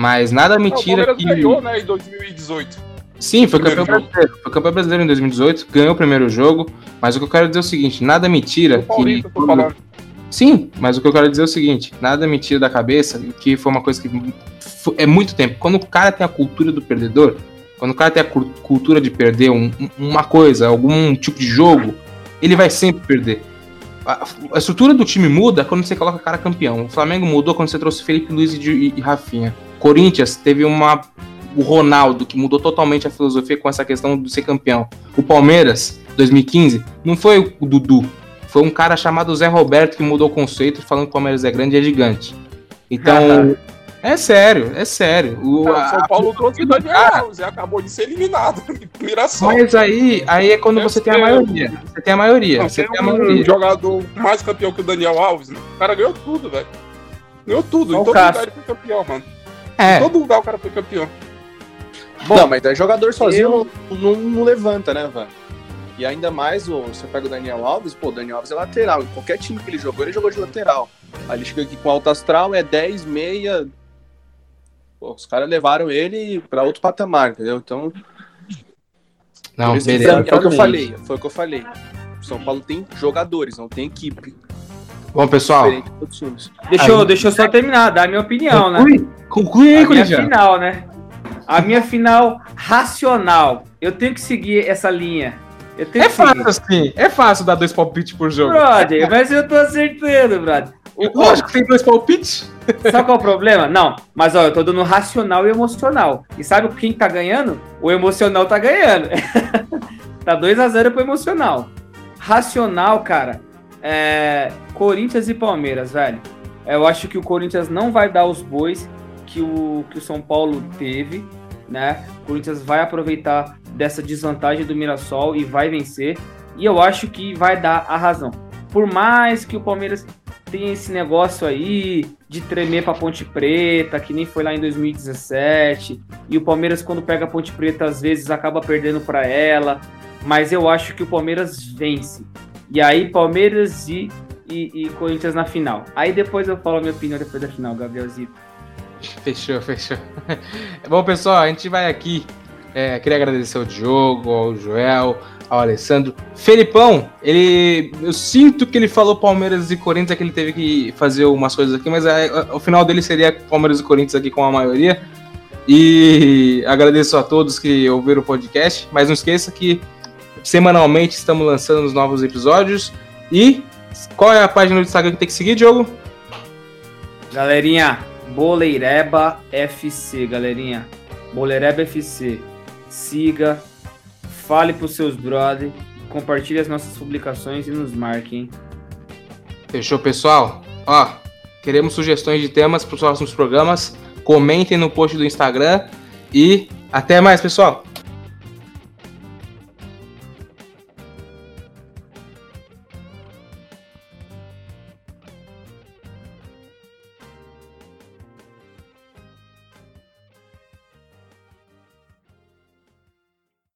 Mas nada Não, o mentira Palmeiras que. ganhou, né, em 2018. Sim, foi campeão brasileiro. Foi campeão brasileiro em 2018, ganhou o primeiro jogo. Mas o que eu quero dizer é o seguinte: nada mentira O Paulista, que. falando. Sim, mas o que eu quero dizer é o seguinte: nada mentira da cabeça, que foi uma coisa que é muito tempo. Quando o cara tem a cultura do perdedor, quando o cara tem a cu- cultura de perder um- um- uma coisa, algum tipo de jogo, ele vai sempre perder. A, a estrutura do time muda quando você coloca o cara campeão. O Flamengo mudou quando você trouxe Felipe Luiz e, e Rafinha. Corinthians teve uma. O Ronaldo, que mudou totalmente a filosofia com essa questão de ser campeão. O Palmeiras, 2015, não foi o Dudu, foi um cara chamado Zé Roberto que mudou o conceito, falando que o Palmeiras é grande e é gigante. Então, <laughs> é sério, é sério. O, Cara, a- São Paulo trouxe o Daniel cara. Alves e acabou de ser eliminado. <laughs> Mirassol. mas aí, aí é quando você tem a maioria. Você tem a maioria. Não, Você tem tem a um maioria. jogador mais campeão que o Daniel Alves, né? o cara ganhou tudo, velho. Ganhou tudo. Em o ele foi campeão, mano. Em É, todo lugar o cara foi campeão. não, mas é jogador sozinho não, não, não levanta, né, velho? E ainda mais, o, você pega o Daniel Alves, pô, o Daniel Alves é lateral. Em qualquer time que ele jogou, ele jogou de lateral. Aí ele chega aqui com alto astral, é 10, meia. Pô, os caras levaram ele pra outro patamar, entendeu? Então, não, beleza. foi o que eu falei. Foi o que eu falei. São Paulo tem jogadores, não tem equipe. Bom, pessoal. Deixa, eu, deixa eu só terminar, dar a minha opinião, né? conclui, conclui aí, A minha Corinthians. final, né? A minha final racional. Eu tenho que seguir essa linha. É fácil assim, é fácil dar dois palpites por jogo. Brother, mas eu tô acertando, brother. O- <laughs> Lógico que tem dois palpites. Sabe qual é o problema? Não, mas ó, eu tô dando racional e emocional. E sabe quem tá ganhando? O emocional tá ganhando. <laughs> tá 2 a 0 pro emocional. Racional, cara, é Corinthians e Palmeiras, velho. Eu acho que o Corinthians não vai dar os bois que o, que o São Paulo teve, né? O Corinthians vai aproveitar dessa desvantagem do Mirassol e vai vencer. E eu acho que vai dar a razão. Por mais que o Palmeiras tem esse negócio aí de tremer pra Ponte Preta, que nem foi lá em 2017. E o Palmeiras, quando pega a Ponte Preta, às vezes acaba perdendo pra ela. Mas eu acho que o Palmeiras vence. E aí, Palmeiras e, e, e Corinthians na final. Aí depois eu falo a minha opinião depois da final, Gabrielzito. Fechou, fechou. <laughs> Bom, pessoal, a gente vai aqui. É, queria agradecer ao Diogo, ao Joel, ao Alessandro. Felipão, ele. Eu sinto que ele falou Palmeiras e Corinthians, é que ele teve que fazer umas coisas aqui, mas é, o final dele seria Palmeiras e Corinthians aqui com a maioria. E agradeço a todos que ouviram o podcast, mas não esqueça que semanalmente estamos lançando os novos episódios. E qual é a página do Instagram que tem que seguir, Diogo? Galerinha, Boleireba FC, galerinha. Boleireba FC. Siga, fale pros seus brother, compartilhe as nossas publicações e nos marque, hein? Fechou, pessoal? Ó, queremos sugestões de temas para os próximos programas. Comentem no post do Instagram e até mais, pessoal.